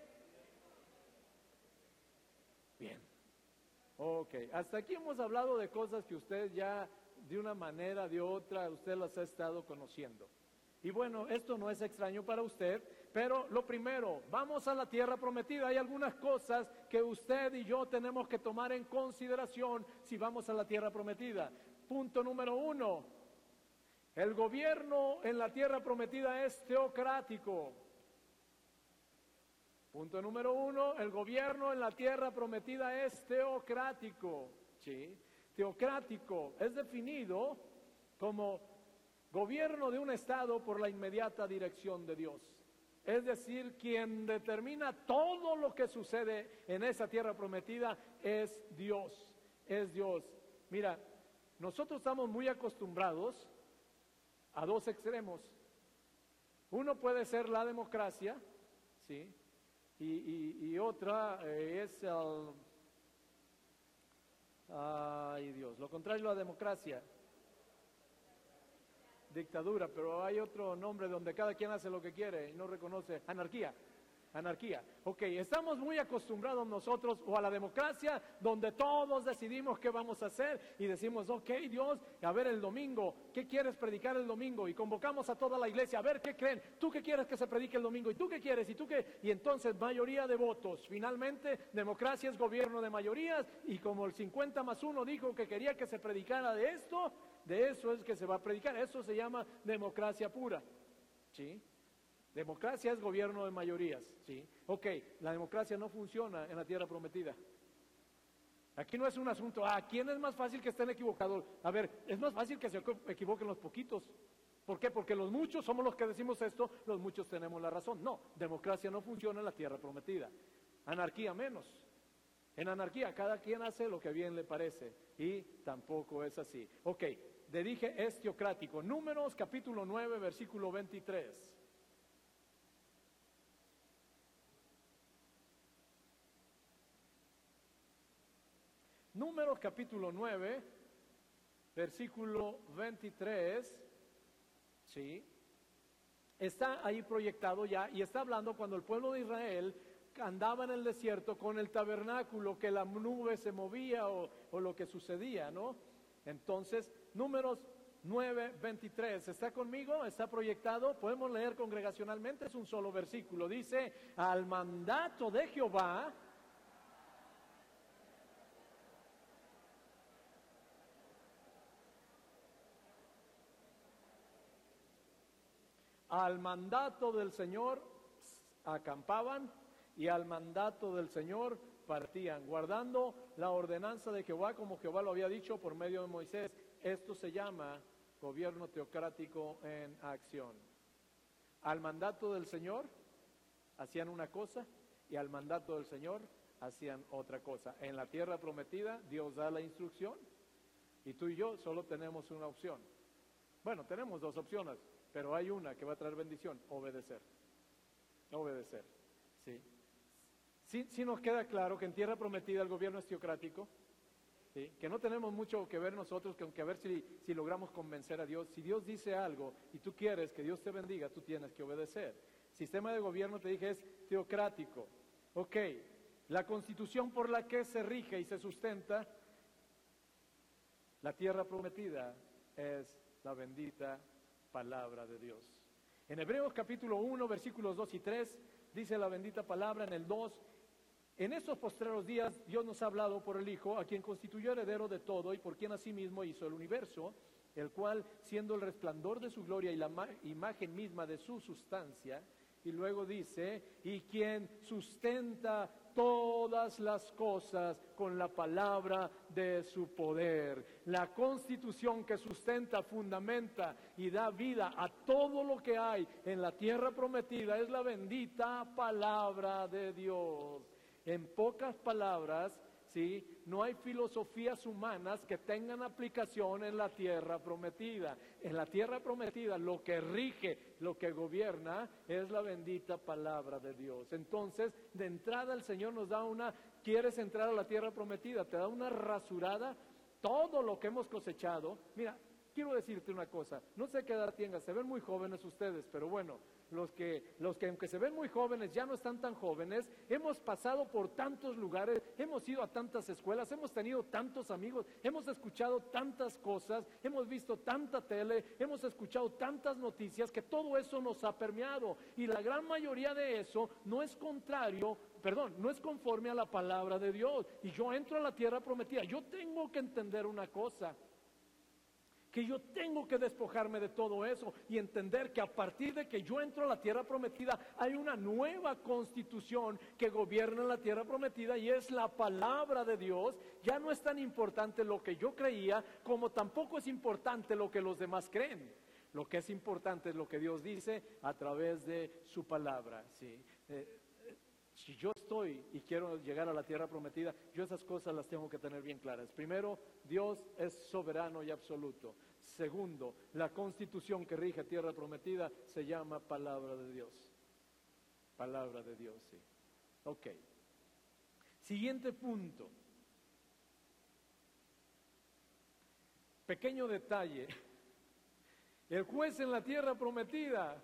Bien. Ok, hasta aquí hemos hablado de cosas que ustedes ya de una manera, de otra, usted las ha estado conociendo. Y bueno, esto no es extraño para usted, pero lo primero, vamos a la tierra prometida. Hay algunas cosas que usted y yo tenemos que tomar en consideración si vamos a la tierra prometida. Punto número uno, el gobierno en la tierra prometida es teocrático. Punto número uno, el gobierno en la tierra prometida es teocrático. ¿sí? Teocrático es definido como gobierno de un Estado por la inmediata dirección de Dios. Es decir, quien determina todo lo que sucede en esa tierra prometida es Dios, es Dios. Mira, nosotros estamos muy acostumbrados a dos extremos. Uno puede ser la democracia, ¿sí? Y, otra eh, es el Ay Dios, lo contrario a la democracia. Dictadura, pero hay otro nombre donde cada quien hace lo que quiere y no reconoce. Anarquía. Anarquía. Ok, estamos muy acostumbrados nosotros o a la democracia donde todos decidimos qué vamos a hacer y decimos, ok Dios, a ver el domingo, ¿qué quieres predicar el domingo? Y convocamos a toda la iglesia, a ver qué creen, tú qué quieres que se predique el domingo y tú qué quieres y tú qué. Y entonces mayoría de votos. Finalmente, democracia es gobierno de mayorías y como el 50 más 1 dijo que quería que se predicara de esto, de eso es que se va a predicar. Eso se llama democracia pura. ¿Sí? Democracia es gobierno de mayorías, ¿sí? Ok, la democracia no funciona en la tierra prometida. Aquí no es un asunto, ¿a ah, quién es más fácil que estén equivocados? A ver, es más fácil que se equivoquen los poquitos. ¿Por qué? Porque los muchos somos los que decimos esto, los muchos tenemos la razón. No, democracia no funciona en la tierra prometida. Anarquía menos. En anarquía cada quien hace lo que bien le parece y tampoco es así. Ok, le dije es teocrático. Números capítulo 9, versículo 23. Números capítulo 9, versículo 23, ¿sí? Está ahí proyectado ya y está hablando cuando el pueblo de Israel andaba en el desierto con el tabernáculo, que la nube se movía o, o lo que sucedía, ¿no? Entonces, números 9, 23, ¿está conmigo? ¿Está proyectado? Podemos leer congregacionalmente, es un solo versículo. Dice, al mandato de Jehová, al mandato del Señor acampaban y al mandato del Señor partían, guardando la ordenanza de Jehová como Jehová lo había dicho por medio de Moisés. Esto se llama gobierno teocrático en acción. Al mandato del Señor hacían una cosa y al mandato del Señor hacían otra cosa. En la tierra prometida Dios da la instrucción y tú y yo solo tenemos una opción. Bueno, tenemos dos opciones, pero hay una que va a traer bendición, obedecer. Obedecer, ¿sí? Sí, nos queda claro que en tierra prometida el gobierno es teocrático, que no tenemos mucho que ver nosotros, que aunque a ver si, si logramos convencer a Dios. Si Dios dice algo y tú quieres que Dios te bendiga, tú tienes que obedecer. Sistema de gobierno, te dije, es teocrático. Ok, la constitución por la que se rige y se sustenta la tierra prometida es la bendita palabra de Dios. En Hebreos capítulo 1, versículos 2 y 3, dice la bendita palabra en el 2, en estos postreros días Dios nos ha hablado por el Hijo, a quien constituyó heredero de todo y por quien asimismo hizo el universo, el cual, siendo el resplandor de su gloria y la imagen misma de su sustancia, y luego dice, y quien sustenta todas las cosas con la palabra de su poder. La constitución que sustenta, fundamenta y da vida a todo lo que hay en la tierra prometida es la bendita palabra de Dios. En pocas palabras, ¿sí? No hay filosofías humanas que tengan aplicación en la tierra prometida. En la tierra prometida lo que rige, lo que gobierna es la bendita palabra de Dios. Entonces, de entrada el Señor nos da una, quieres entrar a la tierra prometida, te da una rasurada, todo lo que hemos cosechado. Mira, quiero decirte una cosa, no sé qué edad tengas, se ven muy jóvenes ustedes, pero bueno, los que, los que aunque se ven muy jóvenes ya no están tan jóvenes, hemos pasado por tantos lugares, hemos ido a tantas escuelas, hemos tenido tantos amigos, hemos escuchado tantas cosas, hemos visto tanta tele, hemos escuchado tantas noticias que todo eso nos ha permeado y la gran mayoría de eso no es contrario perdón, no es conforme a la palabra de Dios. Y yo entro a la tierra prometida. Yo tengo que entender una cosa que yo tengo que despojarme de todo eso y entender que a partir de que yo entro a la tierra prometida hay una nueva constitución que gobierna la tierra prometida y es la palabra de Dios. Ya no es tan importante lo que yo creía como tampoco es importante lo que los demás creen. Lo que es importante es lo que Dios dice a través de su palabra. ¿sí? Eh, si yo estoy y quiero llegar a la tierra prometida, yo esas cosas las tengo que tener bien claras. Primero, Dios es soberano y absoluto. Segundo, la constitución que rige tierra prometida se llama palabra de Dios. Palabra de Dios, sí. Ok. Siguiente punto. Pequeño detalle. El juez en la tierra prometida,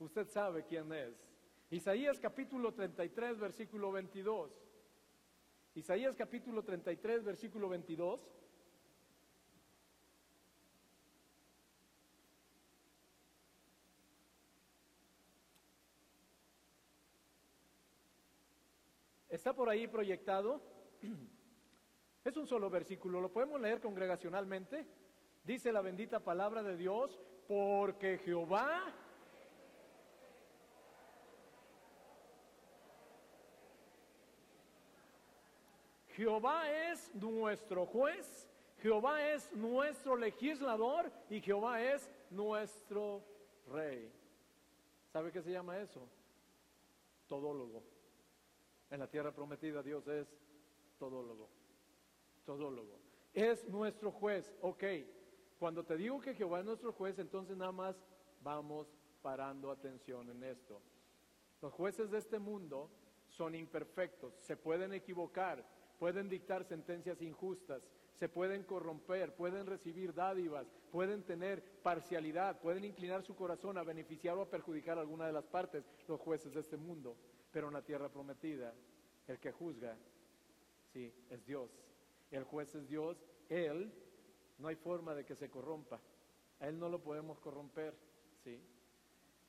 usted sabe quién es. Isaías capítulo 33, versículo 22. Isaías capítulo 33, versículo 22. ¿Está por ahí proyectado? Es un solo versículo, lo podemos leer congregacionalmente. Dice la bendita palabra de Dios, porque Jehová Jehová es nuestro juez, Jehová es nuestro legislador y Jehová es nuestro rey. ¿Sabe qué se llama eso? Todólogo. En la tierra prometida Dios es todólogo. Todólogo. Es nuestro juez. Ok, cuando te digo que Jehová es nuestro juez, entonces nada más vamos parando atención en esto. Los jueces de este mundo son imperfectos, se pueden equivocar, pueden dictar sentencias injustas, se pueden corromper, pueden recibir dádivas, pueden tener parcialidad, pueden inclinar su corazón a beneficiar o a perjudicar a alguna de las partes, los jueces de este mundo. Pero en la tierra prometida, el que juzga, sí, es Dios. El juez es Dios, Él, no hay forma de que se corrompa. A Él no lo podemos corromper, sí.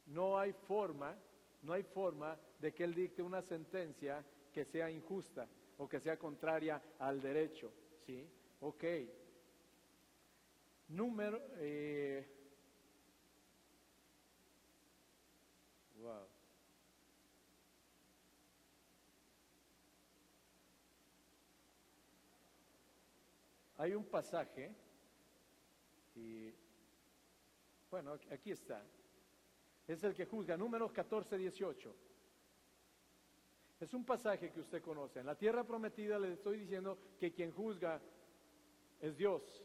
No hay forma, no hay forma de que Él dicte una sentencia que sea injusta o que sea contraria al derecho, sí. Ok. Número. Eh, wow. Hay un pasaje, y bueno, aquí está. Es el que juzga, números 14, 18. Es un pasaje que usted conoce. En la tierra prometida le estoy diciendo que quien juzga es Dios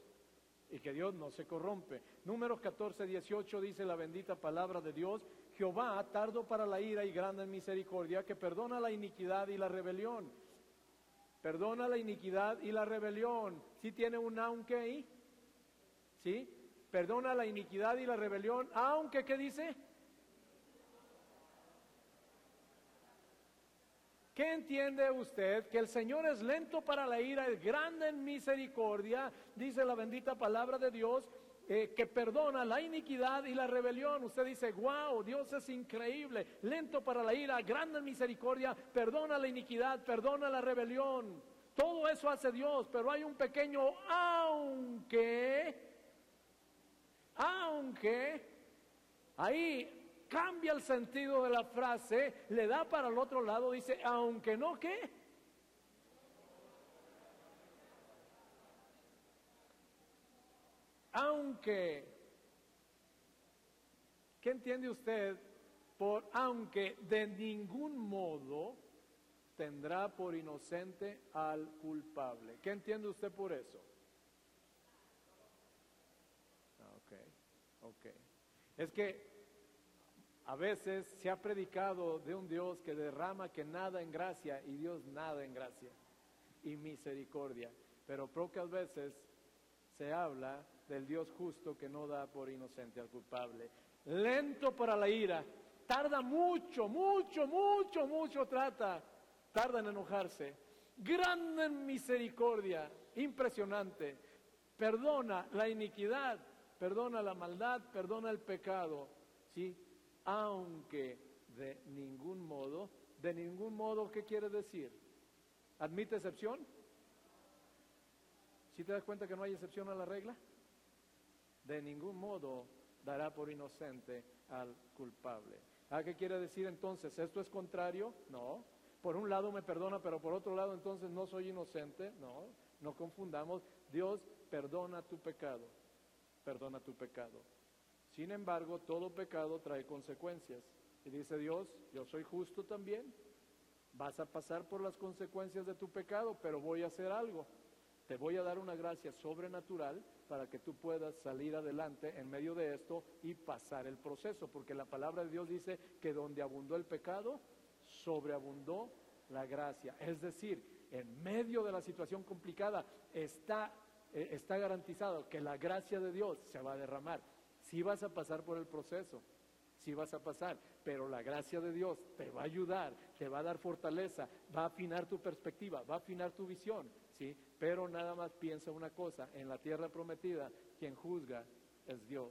y que Dios no se corrompe. Números 14, 18 dice la bendita palabra de Dios, Jehová, tardo para la ira y grande en misericordia, que perdona la iniquidad y la rebelión. Perdona la iniquidad y la rebelión. ¿Sí tiene un aunque ahí? ¿Sí? Perdona la iniquidad y la rebelión, aunque, ¿qué dice? ¿Qué entiende usted? Que el Señor es lento para la ira, es grande en misericordia, dice la bendita palabra de Dios, eh, que perdona la iniquidad y la rebelión. Usted dice, wow, Dios es increíble, lento para la ira, grande en misericordia, perdona la iniquidad, perdona la rebelión. Todo eso hace Dios, pero hay un pequeño aunque, aunque, ahí cambia el sentido de la frase, le da para el otro lado, dice, aunque no, ¿qué? Aunque, ¿qué entiende usted por aunque de ningún modo tendrá por inocente al culpable? ¿Qué entiende usted por eso? Ah, ok, ok. Es que a veces se ha predicado de un Dios que derrama que nada en gracia y Dios nada en gracia y misericordia. Pero pocas veces se habla del Dios justo que no da por inocente al culpable. Lento para la ira, tarda mucho, mucho, mucho, mucho trata, tarda en enojarse. Grande en misericordia, impresionante. Perdona la iniquidad, perdona la maldad, perdona el pecado. ¿sí? Aunque de ningún modo, de ningún modo, ¿qué quiere decir? ¿Admite excepción? ¿Si te das cuenta que no hay excepción a la regla? De ningún modo dará por inocente al culpable. ¿Ah, qué quiere decir entonces? ¿Esto es contrario? No. Por un lado me perdona, pero por otro lado entonces no soy inocente. No, no confundamos. Dios perdona tu pecado. Perdona tu pecado. Sin embargo, todo pecado trae consecuencias. Y dice Dios, yo soy justo también. Vas a pasar por las consecuencias de tu pecado, pero voy a hacer algo. Te voy a dar una gracia sobrenatural para que tú puedas salir adelante en medio de esto y pasar el proceso, porque la palabra de Dios dice que donde abundó el pecado, sobreabundó la gracia. Es decir, en medio de la situación complicada está, eh, está garantizado que la gracia de Dios se va a derramar. Si vas a pasar por el proceso, si vas a pasar, pero la gracia de Dios te va a ayudar, te va a dar fortaleza, va a afinar tu perspectiva, va a afinar tu visión, ¿sí? Pero nada más piensa una cosa, en la tierra prometida, quien juzga es Dios.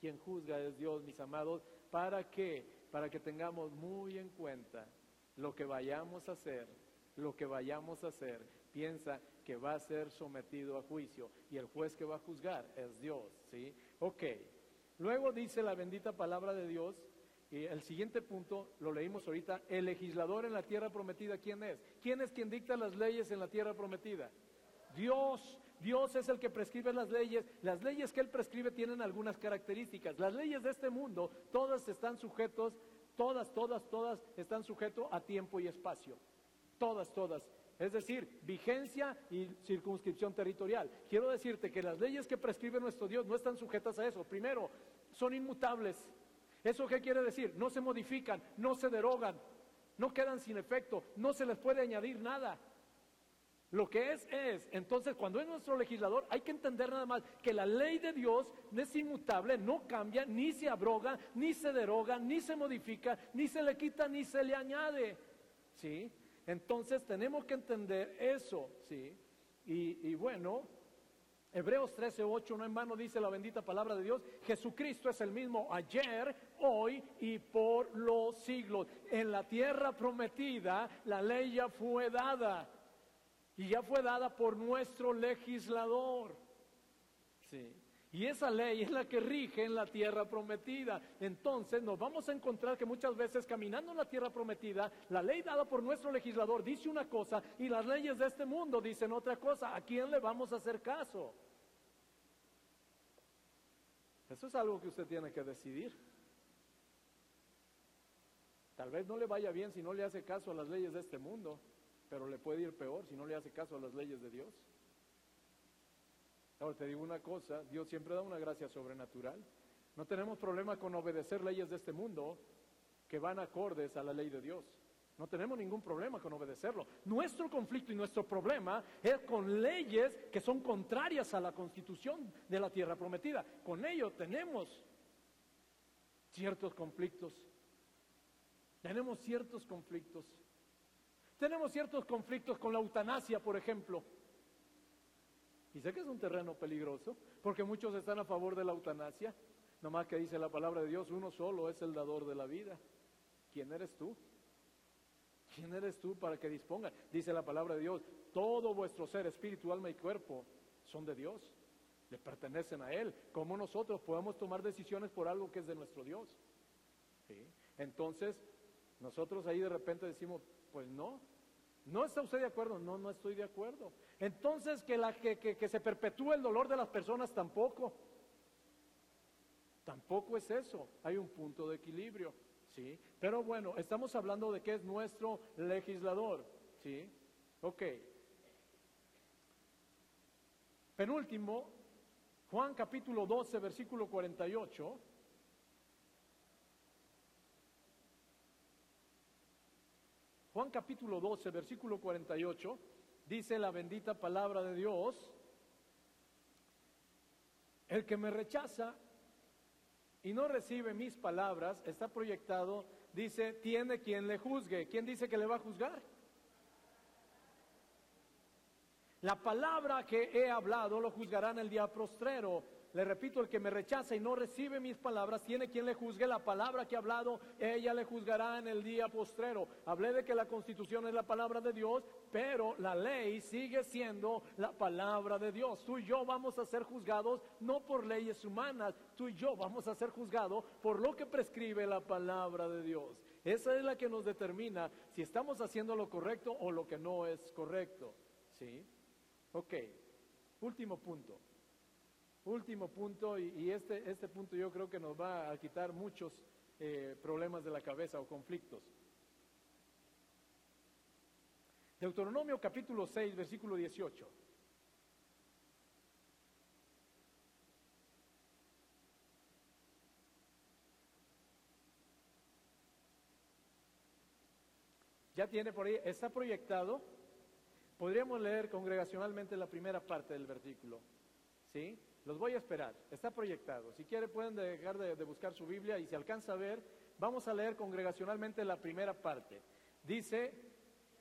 Quien juzga es Dios, mis amados, ¿para qué? Para que tengamos muy en cuenta lo que vayamos a hacer, lo que vayamos a hacer, piensa que va a ser sometido a juicio y el juez que va a juzgar es Dios, ¿sí? Ok. Luego dice la bendita palabra de Dios, y el siguiente punto lo leímos ahorita, el legislador en la tierra prometida, ¿quién es? ¿Quién es quien dicta las leyes en la tierra prometida? Dios, Dios es el que prescribe las leyes. Las leyes que Él prescribe tienen algunas características. Las leyes de este mundo, todas están sujetos, todas, todas, todas están sujetos a tiempo y espacio. Todas, todas. Es decir, vigencia y circunscripción territorial. Quiero decirte que las leyes que prescribe nuestro Dios no están sujetas a eso. Primero, son inmutables. ¿Eso qué quiere decir? No se modifican, no se derogan, no quedan sin efecto, no se les puede añadir nada. Lo que es, es. Entonces, cuando es nuestro legislador, hay que entender nada más que la ley de Dios es inmutable, no cambia, ni se abroga, ni se deroga, ni se modifica, ni se le quita, ni se le añade. ¿Sí? Entonces, tenemos que entender eso. ¿Sí? Y, bueno, Hebreos 13, 8, no en vano dice la bendita palabra de Dios, Jesucristo es el mismo ayer, hoy y por los siglos. En la tierra prometida la ley ya fue dada y ya fue dada por nuestro legislador. Sí. Y esa ley es la que rige en la tierra prometida. Entonces nos vamos a encontrar que muchas veces caminando en la tierra prometida, la ley dada por nuestro legislador dice una cosa y las leyes de este mundo dicen otra cosa. ¿A quién le vamos a hacer caso? Eso es algo que usted tiene que decidir. Tal vez no le vaya bien si no le hace caso a las leyes de este mundo pero le puede ir peor si no le hace caso a las leyes de Dios. Ahora te digo una cosa, Dios siempre da una gracia sobrenatural. No tenemos problema con obedecer leyes de este mundo que van acordes a la ley de Dios. No tenemos ningún problema con obedecerlo. Nuestro conflicto y nuestro problema es con leyes que son contrarias a la constitución de la tierra prometida. Con ello tenemos ciertos conflictos. Tenemos ciertos conflictos. Tenemos ciertos conflictos con la eutanasia, por ejemplo. Y sé que es un terreno peligroso, porque muchos están a favor de la eutanasia. Nomás que dice la palabra de Dios, uno solo es el dador de la vida. ¿Quién eres tú? ¿Quién eres tú para que disponga? Dice la palabra de Dios, todo vuestro ser, espíritu, alma y cuerpo, son de Dios, le pertenecen a Él. ¿Cómo nosotros podemos tomar decisiones por algo que es de nuestro Dios? Entonces, nosotros ahí de repente decimos, pues no, ¿No está usted de acuerdo? No, no estoy de acuerdo. Entonces, que, la, que, que, se perpetúe el dolor de las personas tampoco. Tampoco es eso. Hay un punto de equilibrio. ¿sí? Pero bueno, estamos hablando de que es nuestro legislador. ¿sí? Ok. Penúltimo, Juan capítulo 12, versículo 48. Juan capítulo 12, versículo 48, dice la bendita palabra de Dios, el que me rechaza y no recibe mis palabras, está proyectado, dice, tiene quien le juzgue. ¿Quién dice que le va a juzgar? La palabra que he hablado lo juzgarán el día prostrero. Le repito, el que me rechaza y no recibe mis palabras, tiene quien le juzgue la palabra que he hablado, ella le juzgará en el día postrero. Hablé de que la constitución es la palabra de Dios, pero la ley sigue siendo la palabra de Dios. Tú y yo vamos a ser juzgados no por leyes humanas, tú y yo vamos a ser juzgados por lo que prescribe la palabra de Dios. Esa es la que nos determina si estamos haciendo lo correcto o lo que no es correcto. ¿Sí? Ok. Último punto. Último punto, y, este, este punto yo creo que nos va a quitar muchos eh, problemas de la cabeza o conflictos. Deuteronomio capítulo 6, versículo 18. Ya tiene por ahí, está proyectado. Podríamos leer congregacionalmente la primera parte del versículo. ¿Sí? Los voy a esperar, está proyectado. Si quiere pueden dejar de, buscar su Biblia y si alcanza a ver, vamos a leer congregacionalmente la primera parte. Dice,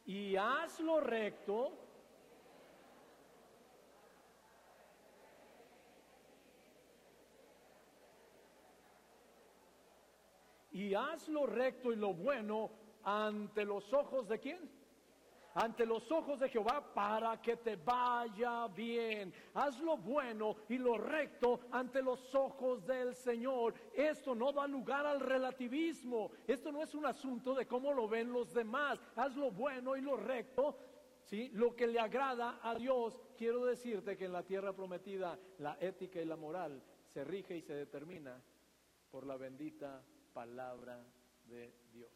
y hazlo recto. Y hazlo recto y lo bueno ante los ojos de quién? Ante los ojos de Jehová para que te vaya bien. Haz lo bueno y lo recto ante los ojos del Señor. Esto no da lugar al relativismo. Esto no es un asunto de cómo lo ven los demás. Haz lo bueno y lo recto. ¿sí? Lo que le agrada a Dios. Quiero decirte que en la tierra prometida la ética y la moral se rige y se determina por la bendita palabra de Dios.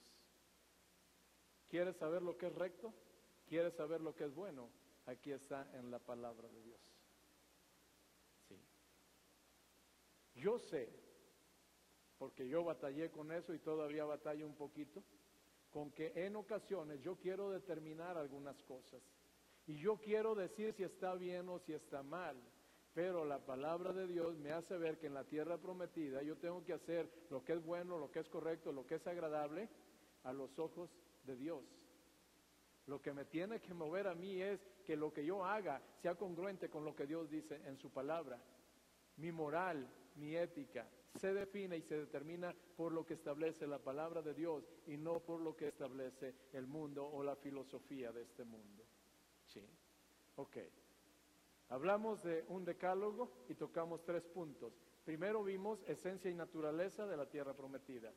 ¿Quieres saber lo que es recto? ¿Quieres saber lo que es bueno? Aquí está en la palabra de Dios. Sí. Yo sé, porque yo batallé con eso y todavía batallo un poquito, con que en ocasiones yo quiero determinar algunas cosas. Y yo quiero decir si está bien o si está mal. Pero la palabra de Dios me hace ver que en la tierra prometida yo tengo que hacer lo que es bueno, lo que es correcto, lo que es agradable a los ojos de Dios. Lo que me tiene que mover a mí es que lo que yo haga sea congruente con lo que Dios dice en su palabra. Mi moral, mi ética, se define y se determina por lo que establece la palabra de Dios y no por lo que establece el mundo o la filosofía de este mundo. Sí. Ok. Hablamos de un decálogo y tocamos tres puntos. Primero vimos esencia y naturaleza de la tierra prometida.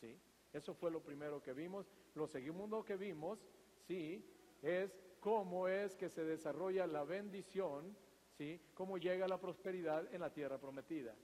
¿Sí? Eso fue lo primero que vimos. Lo segundo que vimos, sí, es cómo es que se desarrolla la bendición, sí, cómo llega la prosperidad en la tierra prometida.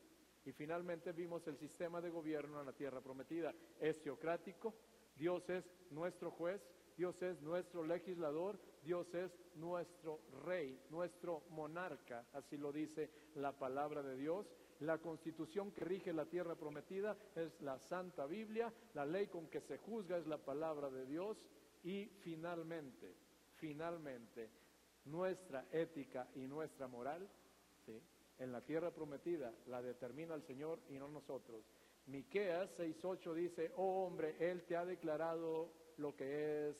Y finalmente vimos el sistema de gobierno en la tierra prometida. Es teocrático, Dios es nuestro juez, Dios es nuestro legislador, Dios es nuestro rey, nuestro monarca, así lo dice la palabra de Dios. La constitución que rige la tierra prometida es la Santa Biblia, la ley con que se juzga es la palabra de Dios y finalmente, finalmente, nuestra ética y nuestra moral, en la tierra prometida la determina el Señor y no nosotros. Miqueas 6:8 dice, "Oh hombre, él te ha declarado lo que es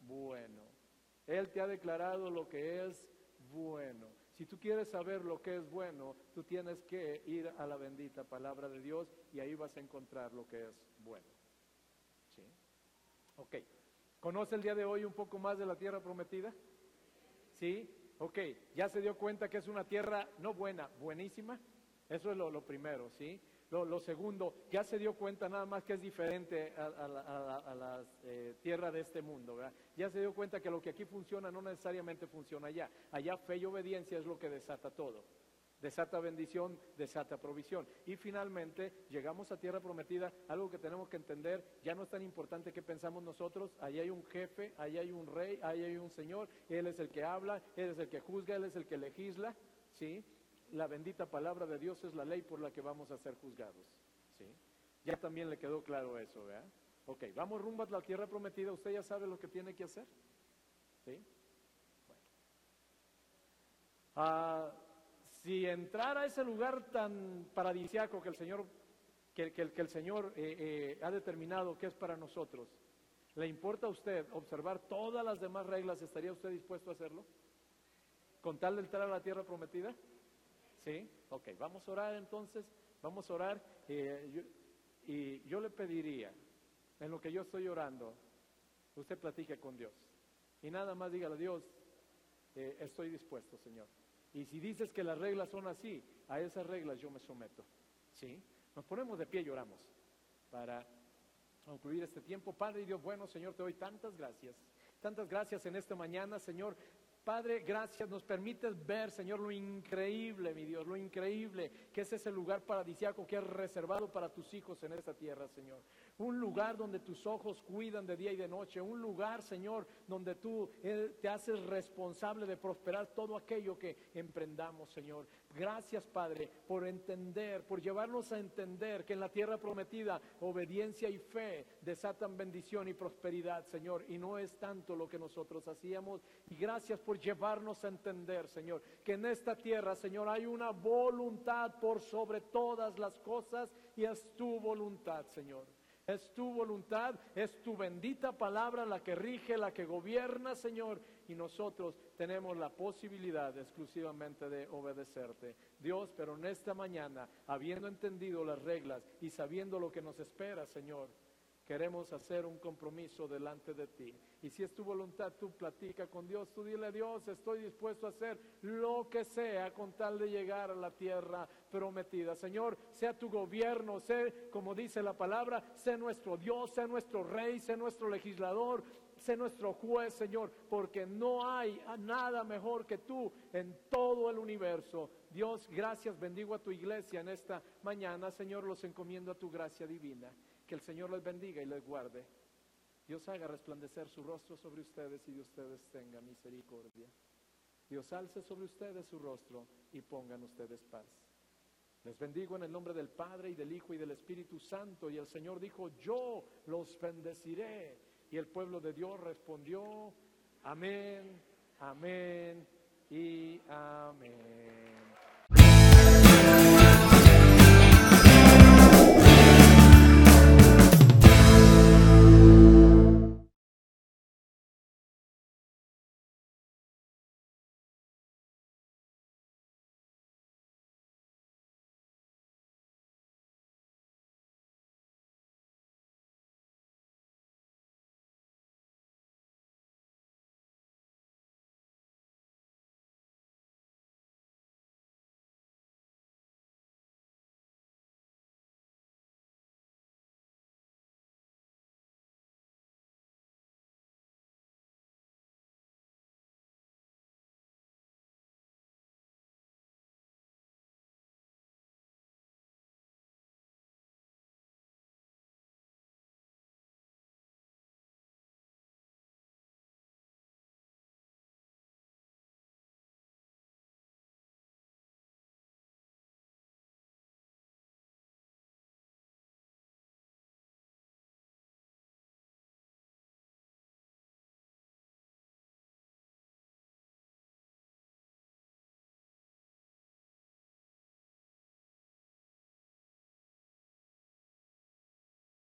bueno." Él te ha declarado lo que es bueno. Si tú quieres saber lo que es bueno, tú tienes que ir a la bendita palabra de Dios y ahí vas a encontrar lo que es bueno. ¿Sí? Ok. ¿Conoce el día de hoy un poco más de la tierra prometida? ¿Sí? Ok. ¿Ya se dio cuenta que es una tierra no buena, buenísima? Eso es lo, primero, ¿sí? Lo, segundo, ya se dio cuenta nada más que es diferente a, la, eh, tierra de este mundo. Ya se dio cuenta que lo que aquí funciona no necesariamente funciona allá. Allá fe y obediencia es lo que desata todo. Desata bendición, desata provisión. Y finalmente llegamos a tierra prometida, algo que tenemos que entender, ya no es tan importante que pensamos nosotros, allá hay un jefe, allá hay un rey, allá hay un señor, Él es el que habla, Él es el que juzga, Él es el que legisla, ¿sí? la bendita palabra de Dios es la ley por la que vamos a ser juzgados. ¿sí? Ya también le quedó claro eso, ¿verdad? Ok, vamos rumbo a la tierra prometida, usted ya sabe lo que tiene que hacer. ¿Sí? Bueno. Ah, si entrara a ese lugar tan paradisiaco que el Señor, que, el Señor eh, eh, ha determinado que es para nosotros, ¿le importa a usted observar todas las demás reglas? ¿Estaría usted dispuesto a hacerlo? ¿Con tal de entrar a la tierra prometida? ¿Sí? Ok, vamos a orar entonces, vamos a orar eh, y yo le pediría, en lo que yo estoy orando, usted platique con Dios y nada más dígale a Dios, estoy dispuesto, Señor. Y si dices que las reglas son así, a esas reglas yo me someto. ¿Sí? Nos ponemos de pie y oramos para concluir este tiempo. Padre y Dios bueno, Señor, te doy tantas gracias. Tantas gracias en esta mañana, Señor, Padre, gracias, nos permites ver, Señor, lo increíble, mi Dios, lo increíble que es ese lugar paradisiaco que es reservado para tus hijos en esta tierra, Señor un lugar donde tus ojos cuidan de día y de noche, un lugar, Señor, donde tú eh, te haces responsable de prosperar todo aquello que emprendamos, Señor. Gracias, Padre, por entender, por llevarnos a entender que en la tierra prometida obediencia y fe desatan bendición y prosperidad, Señor, y no es tanto lo que nosotros hacíamos. Y gracias por llevarnos a entender, Señor, que en esta tierra, Señor, hay una voluntad por sobre todas las cosas y es tu voluntad, Señor. Es tu voluntad, es tu bendita palabra la que rige, la que gobierna, Señor. Y nosotros tenemos la posibilidad exclusivamente de obedecerte. Dios, pero en esta mañana, habiendo entendido las reglas y sabiendo lo que nos espera, Señor, Queremos hacer un compromiso delante de ti. Y si es tu voluntad, tú platica con Dios, tú dile a Dios, estoy dispuesto a hacer lo que sea con tal de llegar a la tierra prometida. Señor, sea tu gobierno, sé, como dice la palabra, sé nuestro Dios, sea nuestro rey, sea nuestro legislador, sé nuestro juez, Señor, porque no hay nada mejor que tú en todo el universo. Dios, gracias, bendigo a tu iglesia en esta mañana, Señor, los encomiendo a tu gracia divina. Que el Señor les bendiga y les guarde. Dios haga resplandecer su rostro sobre ustedes y de ustedes tenga misericordia. Dios alce sobre ustedes su rostro y pongan ustedes paz. Les bendigo en el nombre del Padre y del Hijo y del Espíritu Santo. Y el Señor dijo, yo los bendeciré. Y el pueblo de Dios respondió, amén, Amén y amén.